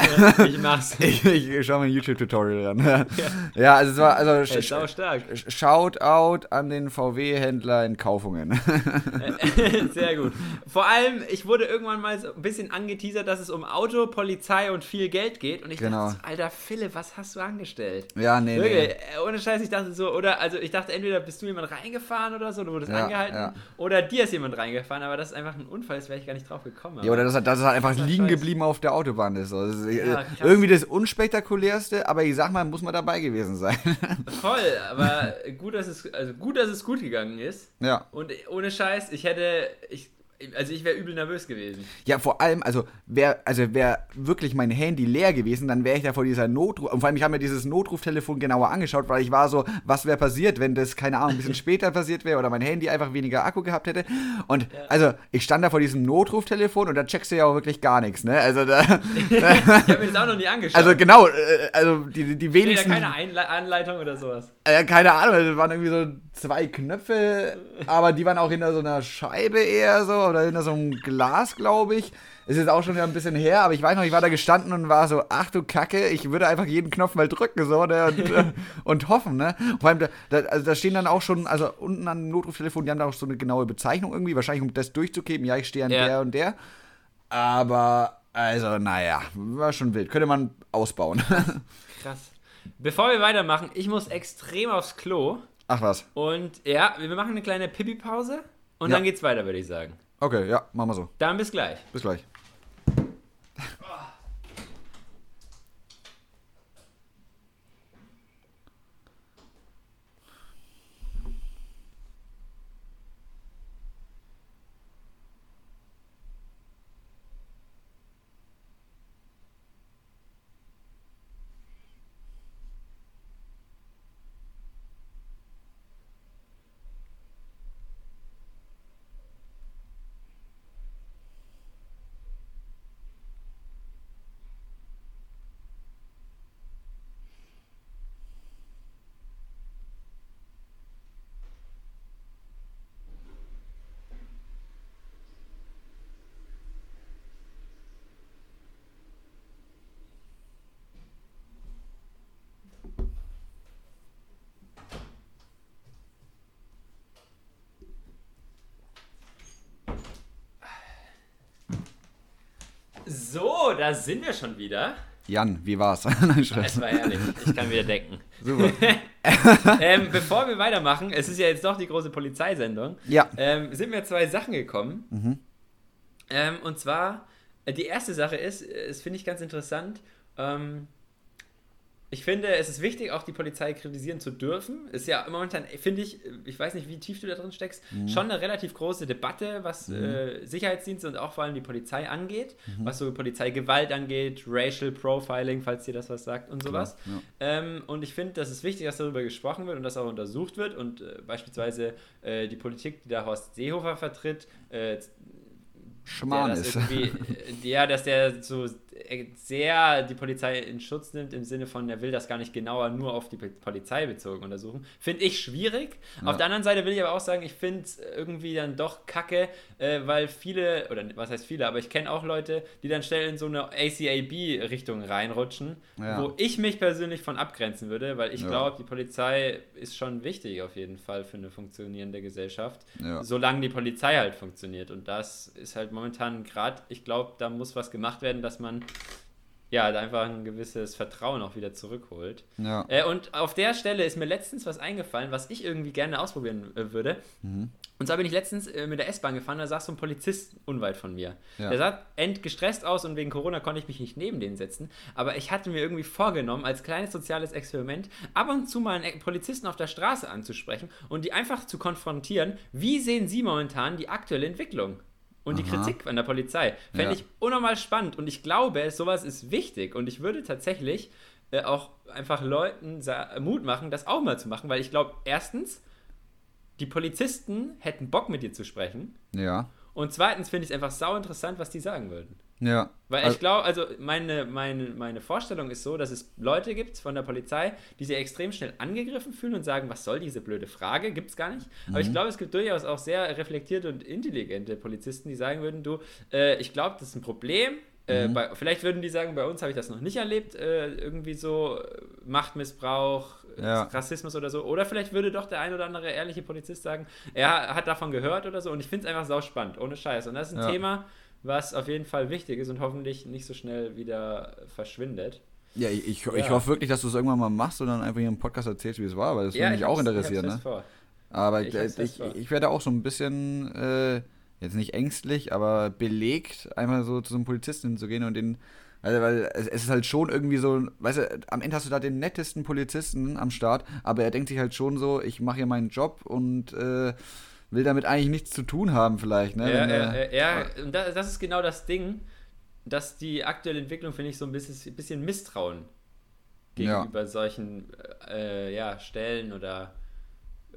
Ich mach's. Ich, ich schaue mir ein YouTube-Tutorial ran. Ja, also es war, also Ey, sch sau stark. Shoutout an den VW-Händler in Kaufungen. Sehr gut. Vor allem, ich wurde irgendwann mal so ein bisschen angeteasert, dass es um Auto, Polizei und viel Geld geht. Und ich Genau. dachte, Alter Philipp, was hast du angestellt? ja, nee, Wirklich, nee. äh, ohne Scheiß, ich dachte so, oder, also ich dachte, entweder bist du jemand reingefahren oder so, du wurdest Ja, angehalten, ja. oder dir ist jemand reingefahren, aber das ist einfach ein Unfall, das wäre ich gar nicht drauf gekommen. Ja, oder das, das ist halt einfach Krasser liegen Scheiß. geblieben auf der Autobahn ist. So. Das ist äh, Ja, krass. irgendwie das unspektakulärste, aber ich sag mal, muss man dabei gewesen sein. Voll, aber gut, dass es, also gut, dass es gut gegangen ist. ja. Und ohne Scheiß, ich hätte, ich, also ich wäre übel nervös gewesen. Ja, vor allem, also wäre also wär wirklich mein Handy leer gewesen, dann wäre ich da vor dieser Notruf. Und vor allem, ich habe mir dieses Notruftelefon genauer angeschaut, weil ich war so, was wäre passiert, wenn das, keine Ahnung, ein bisschen später passiert wäre oder mein Handy einfach weniger Akku gehabt hätte. Und also, ich stand da vor diesem Notruftelefon und da checkst du ja auch wirklich gar nichts, ne? Also da. Ich habe mir das auch noch nie angeschaut. Also genau, äh, also die, die Steht da wenigsten. keine Einle Anleitung oder sowas. Äh, keine Ahnung, das waren irgendwie so zwei Knöpfe, aber die waren auch hinter so einer Scheibe eher so oder hinter so einem Glas, glaube ich. Ist jetzt auch schon wieder ein bisschen her, aber ich weiß noch, ich war da gestanden und war so, ach du Kacke, ich würde einfach jeden Knopf mal drücken so ne, und, äh, und hoffen, ne? Vor allem, da, da, also da stehen dann auch schon, also unten an dem Notruftelefon, die haben da auch so eine genaue Bezeichnung irgendwie, wahrscheinlich um das durchzugeben, ja, ich stehe an Ja. der und der. Aber, also, naja, war schon wild. Könnte man ausbauen. Krass. Bevor wir weitermachen, ich muss extrem aufs Klo. Ach was. Und ja, wir machen eine kleine Pipi-Pause und Ja. dann geht's weiter, würde ich sagen. Okay, ja, machen wir so. Dann bis gleich. Bis gleich. So, da sind wir schon wieder. Jan, wie war's? es war herrlich. Ich kann wieder denken. Super. ähm, bevor wir weitermachen, es ist ja jetzt doch die große Polizeisendung. Ja. Ähm, sind mir zwei Sachen gekommen. Mhm. Ähm, und zwar, äh, die erste Sache ist, das finde ich ganz interessant. Ich finde, es ist wichtig, auch die Polizei kritisieren zu dürfen. Ist ja momentan, finde ich, ich weiß nicht, wie tief du da drin steckst, mhm. schon eine relativ große Debatte, was mhm. äh, Sicherheitsdienste und auch vor allem die Polizei angeht, mhm. was so Polizeigewalt angeht, Racial Profiling, falls dir das was sagt und sowas. Klar, ja. ähm, und ich finde, das ist wichtig, dass darüber gesprochen wird und das auch untersucht wird und äh, beispielsweise äh, die Politik, die da Horst Seehofer vertritt, äh, Schmarrn ist. Äh, ja, dass der so sehr die Polizei in Schutz nimmt, im Sinne von, er will das gar nicht genauer nur auf die Polizei bezogen untersuchen. Finde ich schwierig. Ja. Auf der anderen Seite will ich aber auch sagen, ich finde es irgendwie dann doch kacke, äh, weil viele, oder was heißt viele, aber ich kenne auch Leute, die dann schnell in so eine ACAB-Richtung reinrutschen, ja. wo ich mich persönlich von abgrenzen würde, weil ich ja. glaube, die Polizei ist schon wichtig auf jeden Fall für eine funktionierende Gesellschaft, solange die Polizei halt funktioniert. Und das ist halt momentan gerade, ich glaube, da muss was gemacht werden, dass man ja, einfach ein gewisses Vertrauen auch wieder zurückholt. Ja. Äh, und auf der Stelle ist mir letztens was eingefallen, was ich irgendwie gerne ausprobieren äh, würde. Mhm. Und zwar bin ich letztens äh, mit der S-Bahn gefahren, da saß so ein Polizist unweit von mir. Ja. Der sah endgestresst aus und wegen Corona konnte ich mich nicht neben den setzen. Aber ich hatte mir irgendwie vorgenommen, als kleines soziales Experiment, ab und zu mal einen Polizisten auf der Straße anzusprechen und die einfach zu konfrontieren, wie sehen sie momentan die aktuelle Entwicklung? Und die Kritik an der Polizei. Fände ja. ich unnormal spannend und ich glaube, sowas ist wichtig und ich würde tatsächlich äh, auch einfach Leuten Mut machen, das auch mal zu machen, weil ich glaube, erstens, die Polizisten hätten Bock mit dir zu sprechen. Ja. Und zweitens finde ich es einfach sau interessant, was die sagen würden. Ja. Weil also, ich glaube, also meine, meine, meine Vorstellung ist so, dass es Leute gibt von der Polizei, die sich extrem schnell angegriffen fühlen und sagen, was soll diese blöde Frage? Gibt es gar nicht. Mhm. Aber ich mhm. glaube, es gibt durchaus auch sehr reflektierte und intelligente Polizisten, die sagen würden, du, äh, ich glaube, das ist ein Problem. Äh, mhm. bei, vielleicht würden die sagen, bei uns habe ich das noch nicht erlebt, äh, irgendwie so Machtmissbrauch, ja. Rassismus oder so. Oder vielleicht würde doch der ein oder andere ehrliche Polizist sagen, er hat davon gehört oder so. Und ich finde es einfach sau spannend, ohne Scheiß. Und das ist ein ja. Thema, was auf jeden Fall wichtig ist und hoffentlich nicht so schnell wieder verschwindet. Ja, ich, ich, ja. ich hoffe wirklich, dass du es irgendwann mal machst und dann einfach hier im Podcast erzählst, wie es war, weil das ja, würde mich auch interessieren. Ne? Vor. Aber ich, ich, ich, werde auch so ein bisschen, äh, jetzt nicht ängstlich, aber belegt, einmal so zu so einem Polizisten zu gehen und den also, weil es, ist halt schon irgendwie so, weißt du, am Ende hast du da den nettesten Polizisten am Start, aber er denkt sich halt schon so, ich mache hier meinen Job und äh, will damit eigentlich nichts zu tun haben, vielleicht. Ne? Ja, ja, ja, und das ist genau das Ding, dass die aktuelle Entwicklung, finde ich, so ein bisschen, bisschen Misstrauen gegenüber ja. solchen äh, ja, Stellen oder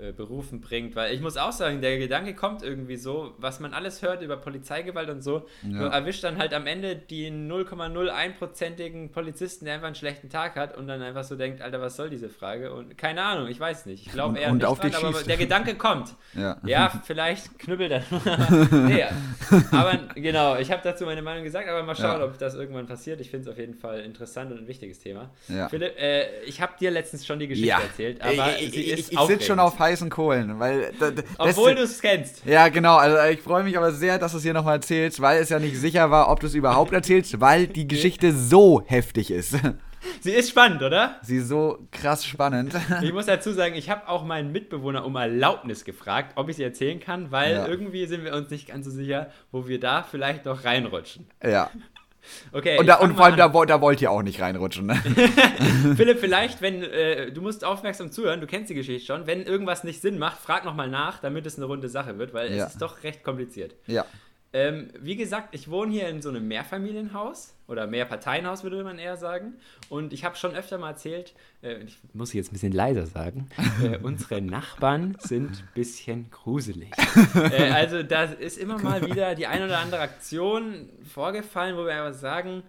äh, Berufen bringt, weil ich muss auch sagen, der Gedanke kommt irgendwie so, was man alles hört über Polizeigewalt und so, ja. erwischt dann halt am Ende die 0,01-prozentigen Polizisten, der einfach einen schlechten Tag hat und dann einfach so denkt, Alter, was soll diese Frage? Und keine Ahnung, ich weiß nicht. Ich glaube eher und nicht auf dran, aber der Gedanke kommt. Ja, ja vielleicht knüppelt er. nee, aber genau, ich habe dazu meine Meinung gesagt, aber mal schauen, ja. ob das irgendwann passiert. Ich finde es auf jeden Fall interessant und ein wichtiges Thema. Philipp, äh, ich habe dir letztens schon die Geschichte erzählt, aber ich, ich, ich, ich sitze schon auf heißen Kohlen. Weil, Obwohl du es kennst. Ja, genau. Also ich freue mich aber sehr, dass du es hier nochmal erzählst, weil es ja nicht sicher war, ob du es überhaupt erzählst, weil die Geschichte so heftig ist. Sie ist spannend, oder? Sie ist so krass spannend. Ich muss dazu sagen, ich habe auch meinen Mitbewohner um Erlaubnis gefragt, ob ich sie erzählen kann, weil ja. irgendwie sind wir uns nicht ganz so sicher, wo wir da vielleicht noch reinrutschen. Ja. Okay. Und, da, und vor allem, da, da, wollt ihr auch nicht reinrutschen. Ne? Philipp, vielleicht, wenn äh, du musst aufmerksam zuhören, du kennst die Geschichte schon. Wenn irgendwas nicht Sinn macht, frag nochmal nach, damit es eine runde Sache wird, weil ja. es ist doch recht kompliziert. Ja. Ähm, wie gesagt, ich wohne hier in so einem Mehrfamilienhaus oder Mehrparteienhaus, würde man eher sagen. Und ich habe schon öfter mal erzählt, äh, ich muss jetzt ein bisschen leiser sagen, äh, unsere Nachbarn sind ein bisschen gruselig. äh, also da ist immer mal wieder die ein oder andere Aktion vorgefallen, wo wir aber sagen,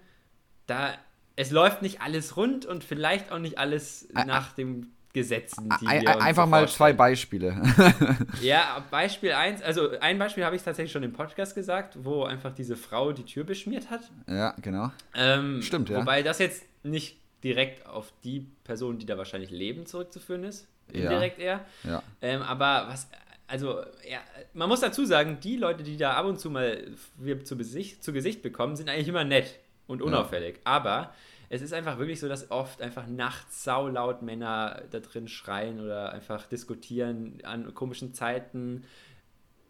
da es läuft nicht alles rund und vielleicht auch nicht alles nach dem Gesetzen, die wir uns Einfach so mal zwei Beispiele. ja, Beispiel 1, also ein Beispiel habe ich tatsächlich schon im Podcast gesagt, wo einfach diese Frau die Tür beschmiert hat. Ja, genau. Ähm, Stimmt, ja. Wobei das jetzt nicht direkt auf die Person, die da wahrscheinlich leben, zurückzuführen ist. Indirekt ja. eher. Ja. Ähm, aber was also, ja, man muss dazu sagen, die Leute, die da ab und zu mal wir zu, Besicht, zu Gesicht bekommen, sind eigentlich immer nett und unauffällig. Ja. Aber es ist einfach wirklich so, dass oft einfach nachts saulaut Männer da drin schreien oder einfach diskutieren an komischen Zeiten.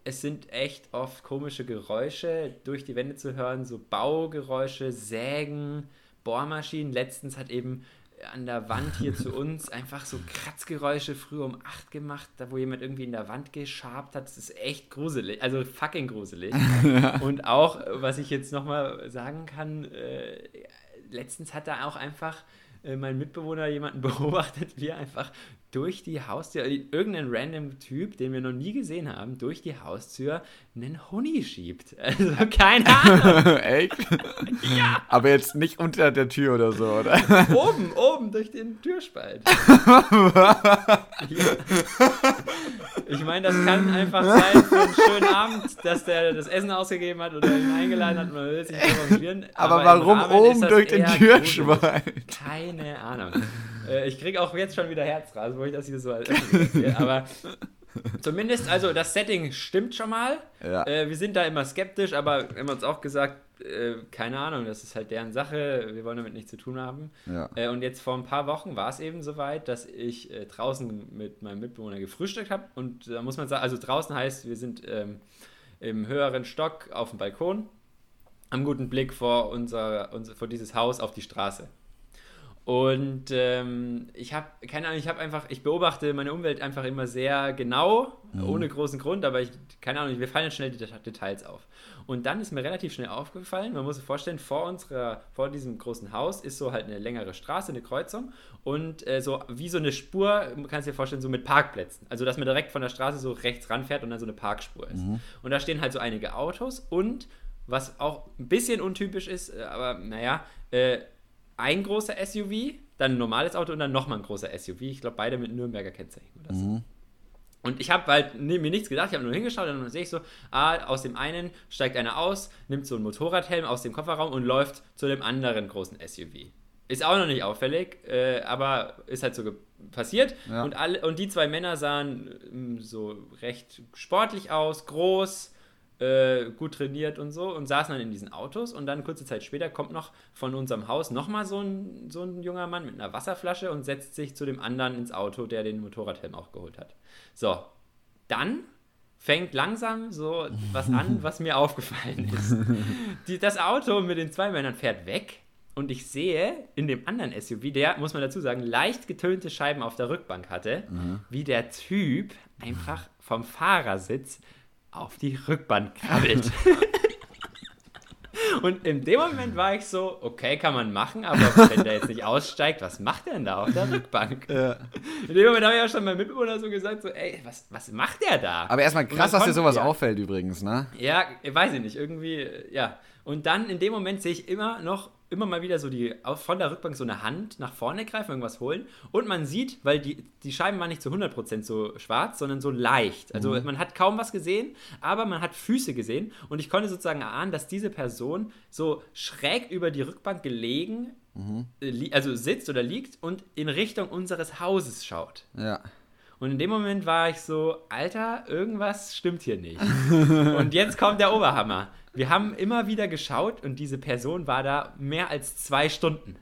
Es sind echt oft komische Geräusche durch die Wände zu hören, so Baugeräusche, Sägen, Bohrmaschinen. Letztens hat eben an der Wand hier zu uns einfach so Kratzgeräusche früh um 8 gemacht, da wo jemand irgendwie in der Wand geschabt hat. Das ist echt gruselig, also fucking gruselig. Und auch, was ich jetzt nochmal sagen kann, äh, letztens hat er auch einfach äh, mein Mitbewohner jemanden beobachtet, wie er einfach durch die Haustür, irgendein random Typ, den wir noch nie gesehen haben, durch die Haustür einen Honig schiebt. Also keine Ahnung. Echt? ja. Aber jetzt nicht unter der Tür oder so, oder? Oben, oben durch den Türspalt. ich meine, das kann einfach sein für einen schönen Abend, dass der das Essen ausgegeben hat oder ihn eingeladen hat und man will sich. Aber, Aber warum oben durch den Türspalt? Keine Ahnung. Äh, ich kriege auch jetzt schon wieder Herzrasen, wo ich das hier so erzähle. Aber zumindest, also das Setting stimmt schon mal. Ja. Äh, wir sind da immer skeptisch, aber wir haben uns auch gesagt, äh, keine Ahnung, das ist halt deren Sache, wir wollen damit nichts zu tun haben. Ja. Äh, und jetzt vor ein paar Wochen war es eben soweit, dass ich äh, draußen mit meinem Mitbewohner gefrühstückt habe. Und da muss man sagen, also draußen heißt, wir sind ähm, im höheren Stock auf dem Balkon, haben guten Blick vor, unser, unser, vor dieses Haus auf die Straße. Und ähm, ich habe, keine Ahnung, ich habe einfach, ich beobachte meine Umwelt einfach immer sehr genau, mhm. ohne großen Grund, aber ich, keine Ahnung, wir fallen schnell die Details auf. Und dann ist mir relativ schnell aufgefallen, man muss sich vorstellen, vor unserer, vor diesem großen Haus ist so halt eine längere Straße, eine Kreuzung und äh, so wie so eine Spur, man kann sich dir vorstellen, so mit Parkplätzen. Also, dass man direkt von der Straße so rechts ranfährt und dann so eine Parkspur ist. Mhm. Und da stehen halt so einige Autos und was auch ein bisschen untypisch ist, äh, aber naja, äh, ein großer SUV, dann ein normales Auto und dann nochmal ein großer SUV. Ich glaube, beide mit Nürnberger Kennzeichen. Mhm. Und ich habe halt mir nichts gedacht, ich habe nur hingeschaut und dann sehe ich so, ah, aus dem einen steigt einer aus, nimmt so einen Motorradhelm aus dem Kofferraum und läuft zu dem anderen großen SUV. Ist auch noch nicht auffällig, äh, aber ist halt so passiert. Ja. Und, alle, und die zwei Männer sahen ähm, so recht sportlich aus, groß, äh, gut trainiert und so und saßen dann in diesen Autos und dann kurze Zeit später kommt noch von unserem Haus nochmal so ein, so ein junger Mann mit einer Wasserflasche und setzt sich zu dem anderen ins Auto, der den Motorradhelm auch geholt hat. So, dann fängt langsam so was an, was mir aufgefallen ist. Die, das Auto mit den zwei Männern fährt weg und ich sehe in dem anderen SUV, der, muss man dazu sagen, leicht getönte Scheiben auf der Rückbank hatte, mhm. wie der Typ einfach vom Fahrersitz auf die Rückbank krabbelt. Und in dem Moment war ich so, okay, kann man machen, aber wenn der jetzt nicht aussteigt, was macht der denn da auf der Rückbank? Ja. In dem Moment habe ich ja schon meinem Mitbewohner so gesagt, so, ey, was, was macht der da? Aber erstmal krass, dass dir sowas ja. auffällt übrigens, ne? Ja, weiß ich nicht, irgendwie, ja. Und dann in dem Moment sehe ich immer noch immer mal wieder so die von der Rückbank so eine Hand nach vorne greifen, irgendwas holen. Und man sieht, weil die, die Scheiben waren nicht zu 100% so schwarz, sondern so leicht. Also mhm. man hat kaum was gesehen, aber man hat Füße gesehen. Und ich konnte sozusagen erahnen, dass diese Person so schräg über die Rückbank gelegen, mhm. also sitzt oder liegt und in Richtung unseres Hauses schaut. Ja. Und in dem Moment war ich so, Alter, irgendwas stimmt hier nicht. und jetzt kommt der Oberhammer. Wir haben immer wieder geschaut und diese Person war da mehr als zwei Stunden.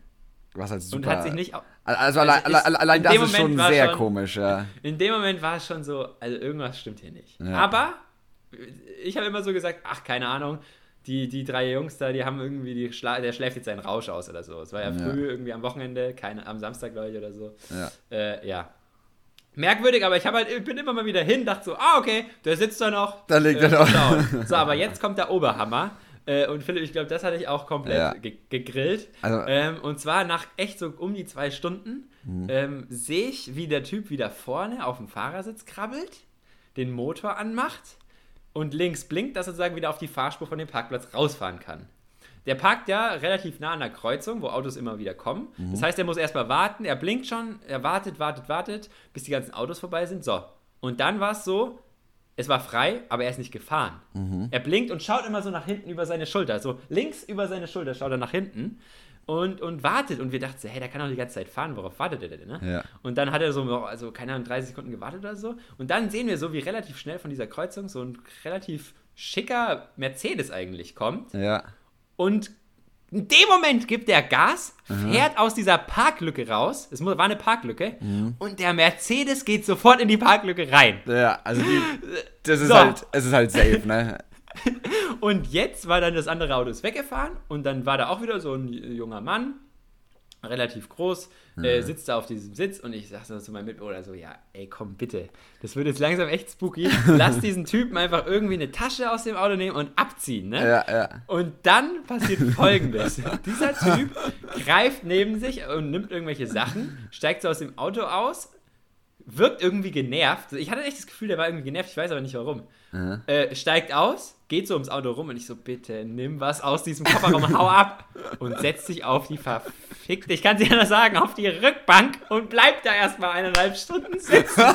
Was halt super. Und hat sich nicht. Also, allein, allein, allein das ist schon sehr schon, komisch, ja. In dem Moment war es schon so, also irgendwas stimmt hier nicht. Ja. Aber ich habe immer so gesagt, ach, keine Ahnung, die, die drei Jungs da, die haben irgendwie, die Schla der schläft jetzt seinen Rausch aus oder so. Es war ja früh ja. irgendwie am Wochenende, keine, am Samstag, glaube ich, oder so. Ja. Äh, ja merkwürdig, aber ich habe halt, ich bin immer mal wieder hin, dachte so, ah, okay, der sitzt da noch. Da liegt äh, er noch. So, aber jetzt kommt der Oberhammer. Äh, und Philipp, ich glaube, das hatte ich auch komplett ja. ge gegrillt. Also, ähm, und zwar nach echt so um die zwei Stunden mhm. ähm, sehe ich, wie der Typ wieder vorne auf dem Fahrersitz krabbelt, den Motor anmacht und links blinkt, dass er sozusagen wieder auf die Fahrspur von dem Parkplatz rausfahren kann. Der parkt ja relativ nah an der Kreuzung, wo Autos immer wieder kommen. Mhm. Das heißt, er muss erstmal warten. Er blinkt schon, er wartet, wartet, wartet, bis die ganzen Autos vorbei sind. So. Und dann war es so, es war frei, aber er ist nicht gefahren. Mhm. Er blinkt und schaut immer so nach hinten über seine Schulter. So links über seine Schulter schaut er nach hinten. und, und wartet. Und wir dachten so, hey, der kann doch die ganze Zeit fahren, worauf wartet der denn? Ne? Ja. Und dann hat er so, also keine Ahnung, 30 Sekunden gewartet oder so. Und dann sehen wir so, wie relativ schnell von dieser Kreuzung so ein relativ schicker Mercedes eigentlich kommt. Ja. Und in dem Moment gibt der Gas, fährt aus dieser Parklücke raus. Es war eine Parklücke. Mhm. Und der Mercedes geht sofort in die Parklücke rein. Ja, also die, das ist So. halt, es ist halt safe, ne? Und jetzt war dann das andere Auto ist weggefahren und dann war da auch wieder so ein junger Mann, relativ groß, äh, sitzt da auf diesem Sitz und ich sag so zu meinem Mitbewohner so, ja, ey, komm bitte, das wird jetzt langsam echt spooky. Lass diesen Typen einfach irgendwie eine Tasche aus dem Auto nehmen und abziehen, ne? Ja, ja. Und dann passiert folgendes. Dieser Typ greift neben sich und nimmt irgendwelche Sachen, steigt so aus dem Auto aus, wirkt irgendwie genervt. Ich hatte echt das Gefühl, der war irgendwie genervt, ich weiß aber nicht warum. Äh, steigt aus, geht so ums Auto rum und ich so, bitte nimm was aus diesem Kofferraum, hau ab und setzt sich auf die verfickte, ich kann es dir anders sagen, auf die Rückbank und bleibt da erstmal eineinhalb Stunden sitzen.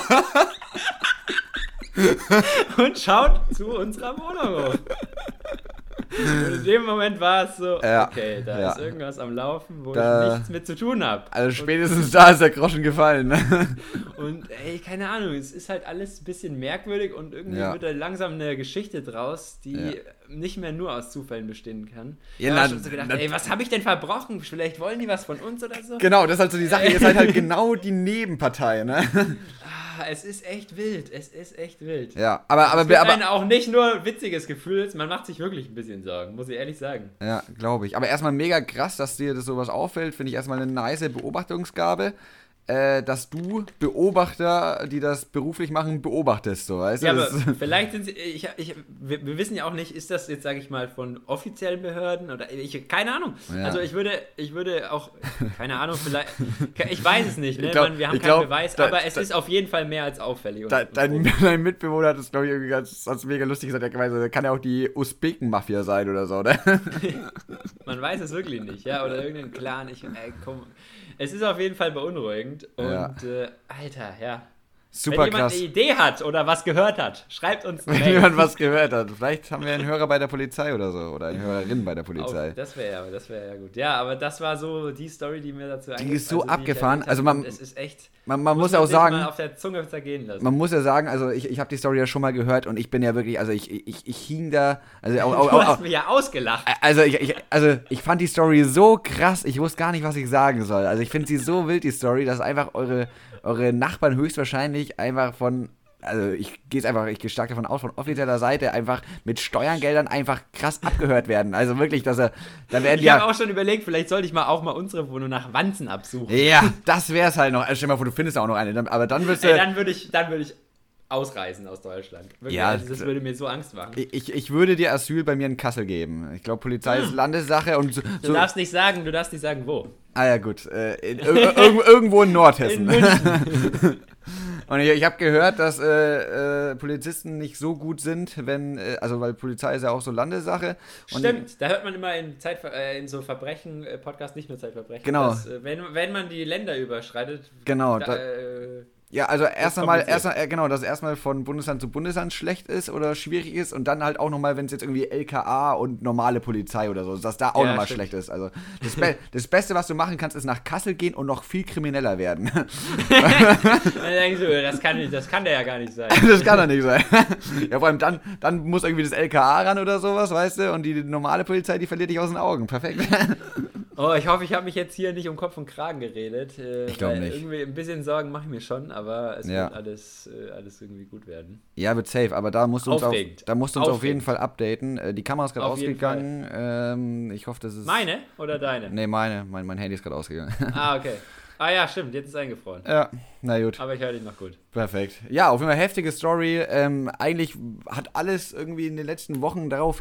und schaut zu unserer Wohnung hoch. Und in dem Moment war es so, Ja, okay, da ja. ist irgendwas am Laufen, wo Da- ich nichts mit zu tun habe. Also spätestens da ist der Groschen gefallen, ne? Und ey, keine Ahnung, es ist halt alles ein bisschen merkwürdig und irgendwie Ja. wird da langsam eine Geschichte draus, die. Nicht mehr nur aus Zufällen bestehen kann. Ja, da schon so gedacht, ey, was habe ich denn verbrochen? Vielleicht wollen die was von uns oder so? Genau, das ist halt so die Sache, ihr seid halt genau die Nebenpartei, ne? Ah, es ist echt wild, es ist echt wild. Ja, aber, aber, es gibt aber, einen auch nicht nur witziges Gefühl, man macht sich wirklich ein bisschen Sorgen, muss ich ehrlich sagen. Ja, glaube ich. Aber erstmal mega krass, dass dir das sowas auffällt. Finde ich erstmal eine nice Beobachtungsgabe, äh, dass du Beobachter, die das beruflich machen, beobachtest. So, weißt du? Ja, aber Das- vielleicht sind sie, ich, ich, wir, wir wissen ja auch nicht, ist das jetzt, sage ich mal, von offiziellen Behörden oder ich, keine Ahnung. Ja. Also ich würde, ich würde auch, keine Ahnung, vielleicht, ich weiß es nicht, ne? Glaub- Man, wir haben keinen glaub, Beweis, da- aber es da- ist auf jeden Fall mehr als auffällig. Und, Dein, und dein, Mitbewohner hat das, glaube ich, irgendwie ganz, ganz mega lustig gesagt. Er gemeint, so, kann ja auch die Usbeken-Mafia sein oder so, ne? Man weiß es wirklich nicht, ja, oder irgendein Clan. Ich, ey, komm. Es ist auf jeden Fall beunruhigend und Ja. äh, Alter, ja. Super Wenn jemand krass. eine Idee hat oder was gehört hat, schreibt uns eine Wenn Mail. jemand was gehört hat. Vielleicht haben wir einen Hörer bei der Polizei oder so. Oder eine Hörerin bei der Polizei. das wäre ja, das wäre ja gut. Ja, aber das war so die Story, die mir dazu Die ist so also abgefahren. Also man- es ist echt. Man, man muss man auch sagen, auf der Zunge zergehen lassen. man muss ja sagen, also ich, ich habe die Story ja schon mal gehört und ich bin ja wirklich, also ich, ich, ich hing da, also auch, auch, du auch, hast mich ja ausgelacht. Also ich, ich, also ich fand die Story so krass, ich wusste gar nicht, was ich sagen soll. Also ich finde sie so wild, die Story, dass einfach eure, eure Nachbarn höchstwahrscheinlich einfach von, also ich gehe jetzt einfach, ich gehe stark davon aus, von offizieller Seite einfach mit Steuergeldern einfach krass abgehört werden. Also wirklich, dass er, da werden Ich habe ja... auch schon überlegt, vielleicht sollte ich mal auch mal unsere Wohnung nach Wanzen absuchen. Ja, das wär's halt noch. Also stell dir mal vor, du findest auch noch eine. Aber dann würdest du... Ey, dann würde ich, dann würde ich ausreisen aus Deutschland. Wirklich, Ja, also das würde mir so Angst machen. ich, ich würde dir Asyl bei mir in Kassel geben. Ich glaube, Polizei ist Landessache und so... Du darfst nicht sagen, du darfst nicht sagen, wo. ah ja, gut. Äh, in, ir ir irgendwo in Nordhessen. In. Und ich, ich habe gehört, dass äh, äh, Polizisten nicht so gut sind, wenn, äh, also weil Polizei ist ja auch so Landessache. Stimmt, da hört man immer in, Zeitver äh, in so Verbrechen-Podcast, nicht nur Zeitverbrechen, Genau. dass, äh, wenn, wenn man die Länder überschreitet, Genau, da, da- äh, Ja, also erst einmal, erst, mal- äh, genau, dass erstmal von Bundesland zu Bundesland schlecht ist oder schwierig ist und dann halt auch nochmal, wenn es jetzt irgendwie LKA und normale Polizei oder so, dass da auch Ja, nochmal schlecht ist. Also das, Be das Beste, was du machen kannst, ist nach Kassel gehen und noch viel krimineller werden. dann denkst du, das kann, nicht, das kann der ja gar nicht sein. das kann doch nicht sein. ja, vor allem dann, dann muss irgendwie das LKA ran oder sowas, weißt du, und die normale Polizei, die verliert dich aus den Augen. Perfekt. Oh, ich hoffe, ich habe mich jetzt hier nicht um Kopf und Kragen geredet. Äh, Ich glaub weil nicht. Irgendwie ein bisschen Sorgen mache ich mir schon, aber es Ja. wird alles, äh, alles irgendwie gut werden. Ja, wird safe, aber da musst du uns, auf, da musst du uns auf jeden. Fall updaten. Äh, die Kamera ist gerade ausgegangen. Ähm, ich hoffe, das ist. Meine oder deine? Nee, meine. Mein, mein Handy ist gerade ausgegangen. Ah, okay. Ah ja, stimmt, jetzt ist eingefroren. ja, na gut, Aber ich höre dich noch gut. perfekt. Ja, auf jeden Fall heftige Story. Ähm, eigentlich hat alles irgendwie in den letzten Wochen darauf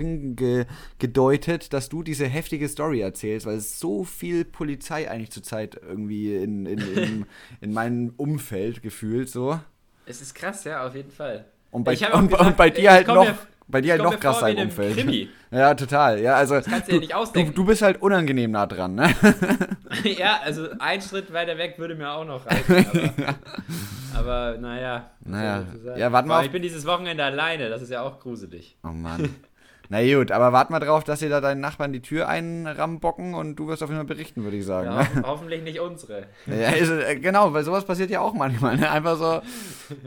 hingedeutet, dass du diese heftige Story erzählst, weil es so viel Polizei eigentlich zurzeit irgendwie in, in, in, in meinem Umfeld gefühlt so. Es ist krass, ja, auf jeden Fall. Und bei, und, gesagt, und bei dir halt noch, mir- bei dir halt noch krasser im Umfeld. Krimi. Ja, total. Ja, also kannst du du, dir nicht du, ausdenken. du bist halt unangenehm nah dran, ne? ja, also ein Schritt weiter weg würde mir auch noch reichen. Aber, aber naja. Naja. Ja, warte mal Aber auf- Ich bin dieses Wochenende alleine, das ist ja auch gruselig. Oh Mann. Na gut, aber wart mal drauf, dass ihr da deinen Nachbarn die Tür einrambocken und du wirst auf jeden Fall berichten, würde ich sagen. Ja, ne? ho hoffentlich nicht unsere. Ja, ist, äh, genau, weil sowas passiert ja auch manchmal. Ne? Einfach so,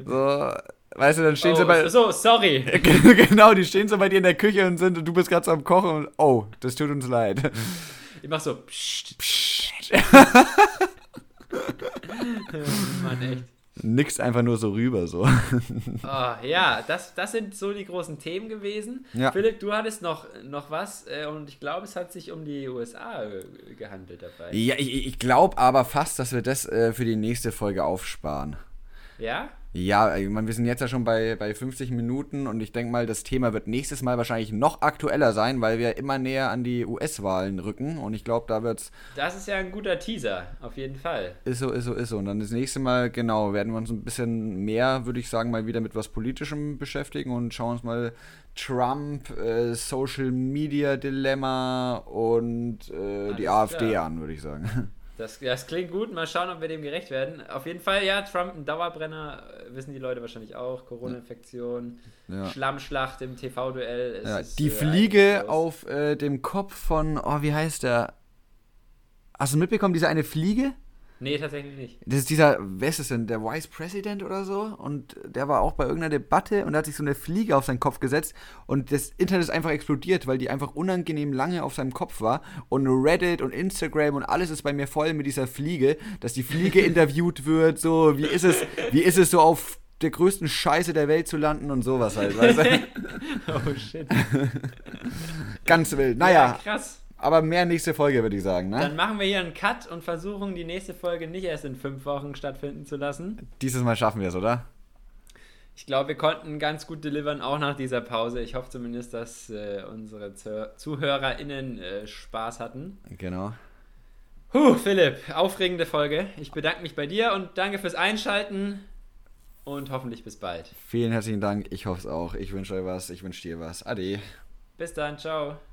so, weißt du, dann stehen oh, sie bei. So, sorry. genau, die stehen so bei dir in der Küche und sind und du bist gerade so am Kochen und oh, das tut uns leid. Ich mach so. Psst. Psst. Mann, echt. Nix einfach nur so rüber, so. Oh, ja, das, das sind so die großen Themen gewesen. Ja. Philipp, du hattest noch, noch was äh, und ich glaube, es hat sich um die USA äh, gehandelt dabei. Ja, ich, ich glaube aber fast, dass wir das äh, für die nächste Folge aufsparen. Ja? Ja, ich meine, wir sind jetzt ja schon bei, bei 50 Minuten und ich denke mal, das Thema wird nächstes Mal wahrscheinlich noch aktueller sein, weil wir immer näher an die US-Wahlen rücken und ich glaube, da wird's Das ist ja ein guter Teaser, auf jeden Fall. ist so, ist so, ist so. Und dann das nächste Mal, genau, werden wir uns ein bisschen mehr, würde ich sagen, mal wieder mit was Politischem beschäftigen und schauen uns mal Trump, äh, Social Media Dilemma und äh, die AfD klar. an, würde ich sagen. Das, das klingt gut, mal schauen, ob wir dem gerecht werden. Auf jeden Fall, ja, Trump ein Dauerbrenner, äh, wissen die Leute wahrscheinlich auch. Corona-Infektion, Ja. Schlammschlacht im TV-Duell. Ja, die äh, Fliege auf äh, dem Kopf von, oh, wie heißt der? Hast du mitbekommen, diese eine Fliege? Nee, tatsächlich nicht. Das ist dieser, wer ist das denn, der Vice President oder so? Und der war auch bei irgendeiner Debatte und da hat sich so eine Fliege auf seinen Kopf gesetzt und das Internet ist einfach explodiert, weil die einfach unangenehm lange auf seinem Kopf war. Und Reddit und Instagram und alles ist bei mir voll mit dieser Fliege, dass die Fliege interviewt wird, so, wie ist es, wie ist es so auf der größten Scheiße der Welt zu landen und sowas halt, weißt du? oh shit. Ganz wild. Naja, krass. Aber mehr nächste Folge, würde ich sagen, ne? Dann machen wir hier einen Cut und versuchen, die nächste Folge nicht erst in fünf Wochen stattfinden zu lassen. Dieses Mal schaffen wir es, oder? Ich glaube, wir konnten ganz gut delivern, auch nach dieser Pause. Ich hoffe zumindest, dass äh, unsere Zuh- ZuhörerInnen äh, Spaß hatten. Genau. Huh, Philipp, aufregende Folge. Ich bedanke mich bei dir und danke fürs Einschalten und hoffentlich bis bald. Vielen herzlichen Dank. Ich hoffe es auch. Ich wünsche euch was. Ich wünsche dir was. Ade. Bis dann, ciao.